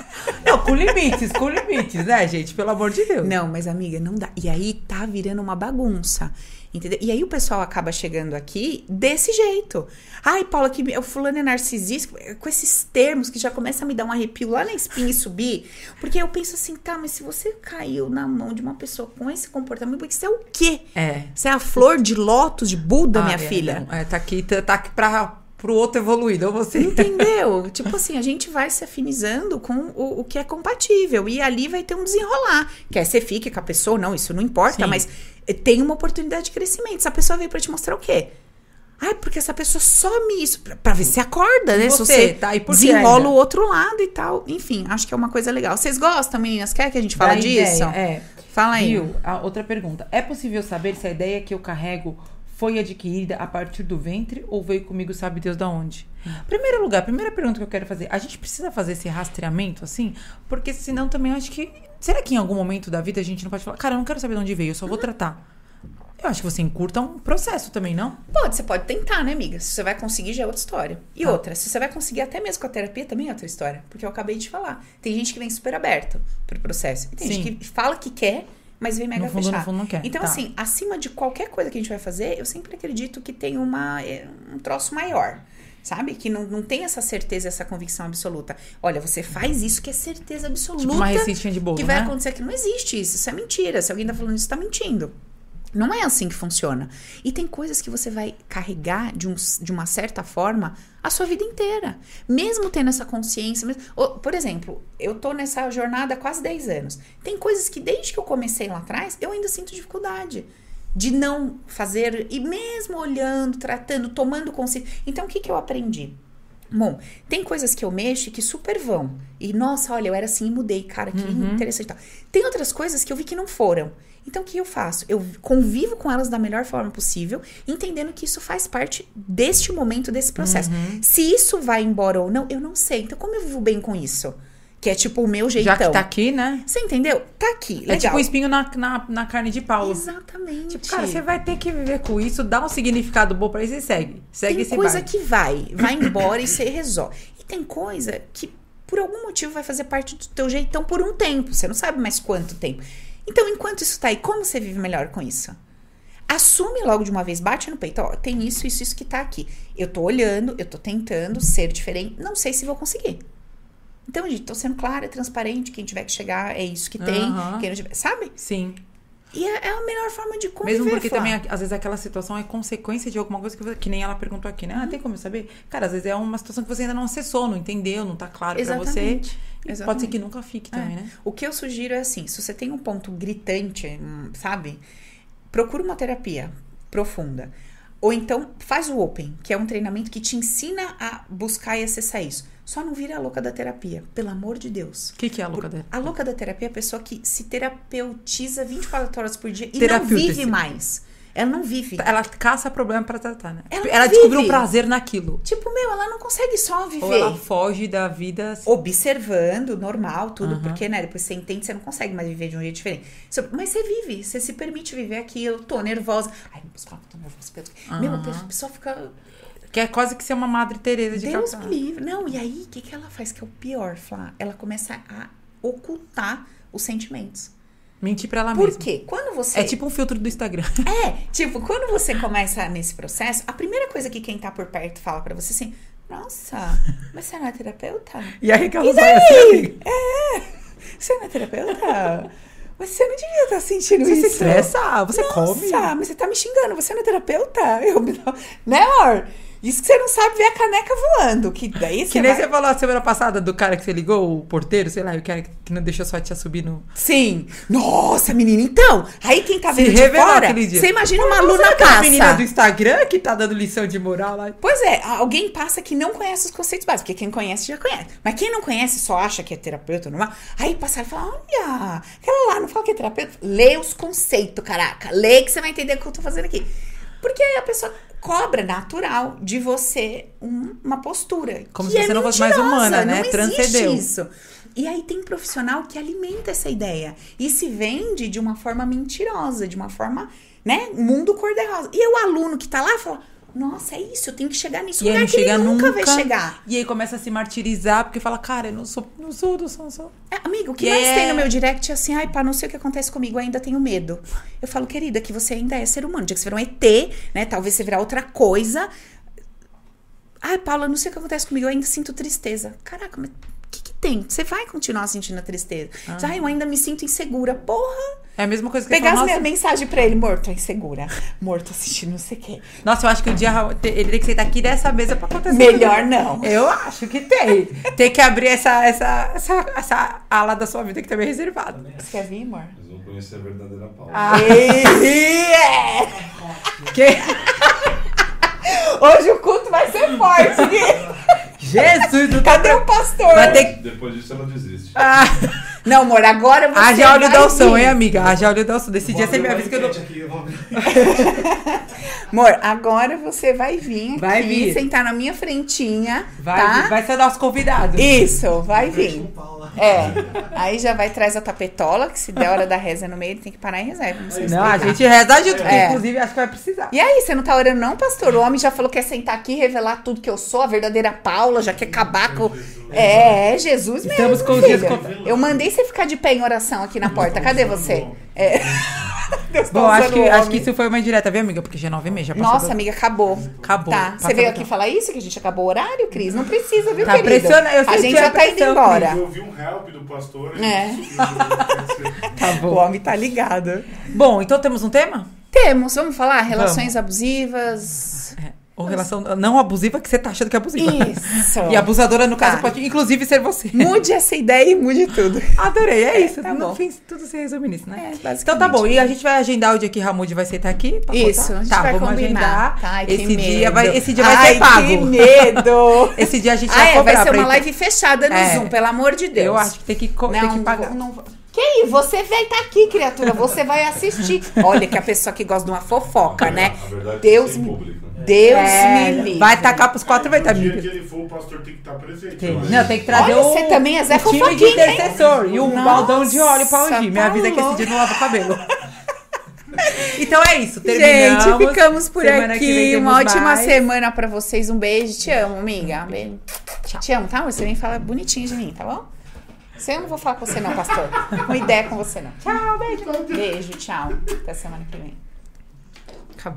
Speaker 1: não, com limites, com limites, né, gente? Pelo amor de Deus.
Speaker 2: Não, mas amiga, não dá. E aí tá virando uma bagunça. Entendeu? E aí o pessoal acaba chegando aqui desse jeito. Ai, Paula, que o fulano é narcisista, com esses termos que já começa a me dar um arrepio lá na espinha e subir. Porque eu penso assim, tá, mas se você caiu na mão de uma pessoa com esse comportamento, porque você é o quê?
Speaker 1: É.
Speaker 2: Você é a flor de lótus de Buda, ah, minha é, filha?
Speaker 1: Não, é, tá aqui, tá, tá aqui pra pro outro evoluído, ou você.
Speaker 2: Entendeu? tipo assim, a gente vai se afinizando com o, o, que é compatível. E ali vai ter um desenrolar. Quer você fique com a pessoa, não, isso não importa, Sim. mas tem uma oportunidade de crescimento. Essa pessoa veio para te mostrar o quê? Ai, porque essa pessoa some isso. Pra, pra ver se acorda, né? Você, se você tá, e desenrola o outro lado e tal. Enfim, acho que é uma coisa legal. Vocês gostam, meninas? Quer que a gente fale disso?
Speaker 1: Ideia, é. Fala aí. Viu? A outra pergunta. É possível saber se a ideia que eu carrego foi adquirida a partir do ventre ou veio comigo, sabe Deus da onde? Primeiro lugar, primeira pergunta que eu quero fazer, a gente precisa fazer esse rastreamento assim? Porque senão também eu acho que. Será que em algum momento da vida a gente não pode falar, cara, eu não quero saber de onde veio, eu só vou tratar? Eu acho que você encurta um processo também, não?
Speaker 2: Pode, você pode tentar, né, amiga? Se você vai conseguir, já é outra história. E ah. outra, se você vai conseguir até mesmo com a terapia, também é outra história. Porque eu acabei de falar. Tem gente que vem super aberta pro processo. E tem Sim. gente que fala que quer, mas vem mega
Speaker 1: no fundo,
Speaker 2: fechado.
Speaker 1: No fundo não quer.
Speaker 2: Então, tá. assim, acima de qualquer coisa que a gente vai fazer, eu sempre acredito que tem uma, é, um troço maior. Sabe? Que não, não tem essa certeza, essa convicção absoluta. Olha, você faz isso que é certeza absoluta. Tipo
Speaker 1: uma receitinha de bolo,
Speaker 2: Que vai né? acontecer aqui. Não existe isso. Isso é mentira. Se alguém tá falando isso, tá mentindo. Não é assim que funciona. E tem coisas que você vai carregar de, um, de uma certa forma a sua vida inteira. Mesmo tendo essa consciência. Mesmo, por exemplo, eu tô nessa jornada há quase 10 anos. Tem coisas que desde que eu comecei lá atrás, eu ainda sinto dificuldade de não fazer, e mesmo olhando, tratando, tomando consciência. Então, o que, que eu aprendi? Bom, tem coisas que eu mexo que super vão. E, nossa, olha, eu era assim e mudei, cara, que uhum. interessante. Tem outras coisas que eu vi que não foram. Então, o que eu faço? Eu convivo com elas da melhor forma possível, entendendo que isso faz parte deste momento, desse processo. Uhum. Se isso vai embora ou não, eu não sei. Então, como eu vivo bem com isso? Que é tipo o meu jeitão.
Speaker 1: Já que tá aqui, né?
Speaker 2: Você entendeu? Tá aqui. Legal.
Speaker 1: É tipo um espinho na, na, na carne de pau.
Speaker 2: Exatamente.
Speaker 1: Tipo, cara, você vai ter que viver com isso, dá um significado bom pra isso e segue. Segue
Speaker 2: tem coisa
Speaker 1: barco.
Speaker 2: que vai, vai embora e você resolve. E tem coisa que, por algum motivo, vai fazer parte do teu jeitão por um tempo. Você não sabe mais quanto tempo. Então, enquanto isso tá aí, como você vive melhor com isso? Assume logo de uma vez, bate no peito, ó, tem isso, isso, isso que tá aqui. Eu tô olhando, eu tô tentando ser diferente, não sei se vou conseguir. Então, gente, tô sendo clara, transparente, quem tiver que chegar é isso que tem, quem não tiver, sabe?
Speaker 1: Sim.
Speaker 2: E é, é a melhor forma de conviver.
Speaker 1: Mesmo porque também, às vezes, aquela situação é consequência de alguma coisa que, você- que nem ela perguntou aqui, né? Ah, tem como eu saber? Cara, às vezes é uma situação que você ainda não acessou, não entendeu, não tá claro pra você.
Speaker 2: Exatamente.
Speaker 1: Pode ser
Speaker 2: Exatamente.
Speaker 1: que nunca fique também,
Speaker 2: É.
Speaker 1: né?
Speaker 2: O que eu sugiro é assim: se você tem um ponto gritante, hum, sabe? Procura uma terapia profunda. Ou então faz o Open, que é um treinamento que te ensina a buscar e acessar isso. Só não vira a louca da terapia, pelo amor de Deus.
Speaker 1: O que, que é a louca dela?
Speaker 2: A louca da terapia é a pessoa que se terapeutiza 24 horas por dia e não vive mais. Ela não vive.
Speaker 1: Ela caça problema pra tratar, né?
Speaker 2: Ela
Speaker 1: Ela, descobriu
Speaker 2: vive.
Speaker 1: prazer naquilo.
Speaker 2: Tipo, meu, ela não consegue só viver.
Speaker 1: Ou ela foge da vida. assim.
Speaker 2: observando, normal, tudo,
Speaker 1: Aham.
Speaker 2: porque, né, depois você entende, você não consegue mais viver de um jeito diferente. Mas você vive, você se permite viver aquilo, tô nervosa. Ai, tô nervosa. Meu, a pessoa fica.
Speaker 1: Que é quase que ser uma Madre Teresa de
Speaker 2: Deus me livre. Não, e aí, o que, que ela faz? Que é o pior, Flá? Ela começa a ocultar os sentimentos.
Speaker 1: Mentir pra ela
Speaker 2: Por
Speaker 1: mesma.
Speaker 2: quê? Quando você.
Speaker 1: É tipo um filtro do Instagram.
Speaker 2: É, tipo, quando você começa nesse processo, a primeira coisa que quem tá por perto fala pra você assim: Nossa, mas você não é terapeuta?
Speaker 1: E aí que ela vai assim.
Speaker 2: É, você não é terapeuta? Mas você não devia estar sentindo
Speaker 1: Você
Speaker 2: isso.
Speaker 1: se estressa, você come.
Speaker 2: Nossa, mas você tá me xingando, você não é terapeuta? Eu me dou- Né, amor? Isso que você não sabe ver a caneca voando. Que daí você
Speaker 1: Que nem
Speaker 2: vai...
Speaker 1: você falou a semana passada do cara que você ligou, o porteiro, sei lá, o cara que não deixou sua tia subir no.
Speaker 2: Sim. Nossa, menina, então. Aí quem tá
Speaker 1: Se
Speaker 2: vendo de
Speaker 1: revelou
Speaker 2: fora, você imagina uma
Speaker 1: Não
Speaker 2: aluna passa.
Speaker 1: menina do Instagram que tá dando lição de moral lá.
Speaker 2: Pois é, alguém passa que não conhece os conceitos básicos, porque quem conhece já conhece. Mas quem não conhece só acha que é terapeuta normal. Aí passa e fala: olha, aquela lá não fala que é terapeuta. Lê os conceitos, caraca. Lê que você vai entender o que eu tô fazendo aqui. Porque aí a pessoa cobra natural de você um- uma postura.
Speaker 1: Como se você
Speaker 2: é
Speaker 1: não fosse mais humana, né?
Speaker 2: Não
Speaker 1: Transcendeu.
Speaker 2: isso. E aí tem profissional que alimenta essa ideia e se vende de uma forma mentirosa, de uma forma, né, mundo cor-de-rosa. E o aluno que tá lá fala: "Nossa, é isso, eu tenho que chegar nisso,
Speaker 1: E
Speaker 2: lugar que ele nunca,
Speaker 1: nunca.
Speaker 2: vai chegar".
Speaker 1: E aí começa a se martirizar porque fala, cara, eu não sou, não sou, não sou, não sou.
Speaker 2: É, amigo, o que
Speaker 1: E
Speaker 2: mais
Speaker 1: é-
Speaker 2: tem no meu direct é assim, ai, pá, não sei o que acontece comigo, ainda tenho medo. Eu falo, querida, que você ainda é ser humano. dia que você virar um ET, né? Talvez você virar outra coisa. Ai, Paula, não sei o que acontece comigo, eu ainda sinto tristeza. Caraca, mas que, que tem? Você vai continuar sentindo a tristeza. Você, Ai, eu ainda me sinto insegura. Porra!
Speaker 1: É a mesma coisa que
Speaker 2: Pegar minhas
Speaker 1: nossa,
Speaker 2: mensagens pra ele, morto, insegura. Morto assistindo não sei o quê.
Speaker 1: nossa, eu acho que o dia ele tem que sentar aqui dessa mesa pra acontecer.
Speaker 2: Melhor não.
Speaker 1: Eu acho que tem. Tem que abrir essa, essa, essa, essa ala da sua vida que também é reservada.
Speaker 2: Você quer vir, amor?
Speaker 3: Eles vão conhecer a verdadeira Paula.
Speaker 1: Ah.
Speaker 2: É.
Speaker 1: Que...
Speaker 2: Hoje o culto vai ser forte.
Speaker 1: Jesus do
Speaker 2: Cadê o pastor?
Speaker 1: Vai ter.
Speaker 3: Depois disso ela desiste.
Speaker 1: Ah,
Speaker 2: Não, amor, agora você
Speaker 1: haja óleo
Speaker 2: vai
Speaker 1: da unção,
Speaker 2: vir.
Speaker 1: hein, amiga? Haja óleo da unção. Desse dia você me avisa que eu não.
Speaker 2: Amor, agora você vai vir aqui,
Speaker 1: Vai vir.
Speaker 2: sentar na minha frentinha,
Speaker 1: Vai,
Speaker 2: tá?
Speaker 1: vai ser nosso convidado.
Speaker 2: Isso, vai vir. É, aí já vai traz a tapetola, que se der hora da reza no meio, ele tem que parar em reserva. Não, sei
Speaker 1: Não, a gente reza junto, porque
Speaker 2: É.
Speaker 1: inclusive acho que vai precisar.
Speaker 2: E aí, você não tá orando não, pastor? O homem já falou que quer sentar aqui e revelar tudo que eu sou, a verdadeira Paula, já quer acabar com... É, é Jesus mesmo,
Speaker 1: Estamos com contados.
Speaker 2: Eu mandei você ficar de pé em oração aqui na porta. Cadê você? É. Deus tá
Speaker 1: Bom, acho que,
Speaker 2: o
Speaker 1: acho que isso foi uma indireta, viu, amiga? Porque já é nove e meia, já passou.
Speaker 2: Nossa,
Speaker 1: do-
Speaker 2: amiga, acabou.
Speaker 1: Acabou.
Speaker 2: Tá. Você veio aqui falar isso? Que a gente acabou o horário, Cris? Não precisa, viu,
Speaker 1: Tá
Speaker 2: querido?
Speaker 1: pressiona- eu
Speaker 2: A gente
Speaker 1: a
Speaker 2: já tá indo embora.
Speaker 3: Eu ouvi um help do pastor. a
Speaker 2: É.
Speaker 1: Tá
Speaker 2: O
Speaker 1: bom.
Speaker 2: homem tá ligado.
Speaker 1: Bom, então temos um tema?
Speaker 2: Temos, vamos falar? Relações abusivas.
Speaker 1: É. Ou relação não abusiva que você tá achando que é abusiva.
Speaker 2: Isso.
Speaker 1: E abusadora, no caso,
Speaker 2: Tá.
Speaker 1: pode inclusive ser você.
Speaker 2: Mude essa ideia e mude tudo.
Speaker 1: Adorei, é isso.
Speaker 2: tá
Speaker 1: no
Speaker 2: bom.
Speaker 1: fim, tudo se resume nisso, né?
Speaker 2: É,
Speaker 1: então tá bom. E a gente vai agendar o dia que Ramud vai sentar aqui? pra
Speaker 2: Isso,
Speaker 1: contar?
Speaker 2: a gente
Speaker 1: tá,
Speaker 2: vai
Speaker 1: vamos
Speaker 2: combinar.
Speaker 1: agendar.
Speaker 2: Tá, ai,
Speaker 1: esse, dia
Speaker 2: medo.
Speaker 1: vai, esse dia vai
Speaker 2: Ai,
Speaker 1: ser pago.
Speaker 2: que medo!
Speaker 1: Esse dia a gente
Speaker 2: ah,
Speaker 1: vai
Speaker 2: é,
Speaker 1: cobrar.
Speaker 2: vai ser uma live fechada no
Speaker 1: É.
Speaker 2: Zoom, pelo amor de Deus.
Speaker 1: Eu acho que tem que, co- tem
Speaker 2: Não,
Speaker 1: que pagar.
Speaker 2: não, que aí, você vai estar aqui, criatura, você vai assistir. Olha que a pessoa que gosta de uma fofoca, né? Deus
Speaker 3: é sem
Speaker 2: me,
Speaker 3: público.
Speaker 2: Deus
Speaker 1: É,
Speaker 2: me livre.
Speaker 1: vai tacar pros quatro, vai
Speaker 3: No
Speaker 1: estar
Speaker 3: dia
Speaker 1: amiga.
Speaker 3: que ele for, o pastor tem que estar presente.
Speaker 1: Tem.
Speaker 3: acho.
Speaker 1: Não, tem que trazer
Speaker 2: Olha,
Speaker 1: o,
Speaker 2: você também é Zé
Speaker 1: o time de
Speaker 2: hein?
Speaker 1: intercessor e um
Speaker 2: Nossa,
Speaker 1: baldão de óleo pra ungir. Me
Speaker 2: tá
Speaker 1: avisa que esse dia não lava o cabelo. então é isso, terminamos.
Speaker 2: Gente, ficamos por
Speaker 1: Semana que vem
Speaker 2: aqui. Uma ótima
Speaker 1: mais.
Speaker 2: semana pra vocês. Um beijo. Te amo, amiga. Um beijo. Te amo, tá? Você vem falar bonitinho de mim, tá bom? Você eu não vou falar com você, não, pastor. Com ideia com você, não.
Speaker 1: Tchau, beijo.
Speaker 2: Beijo, tchau. Até semana que vem.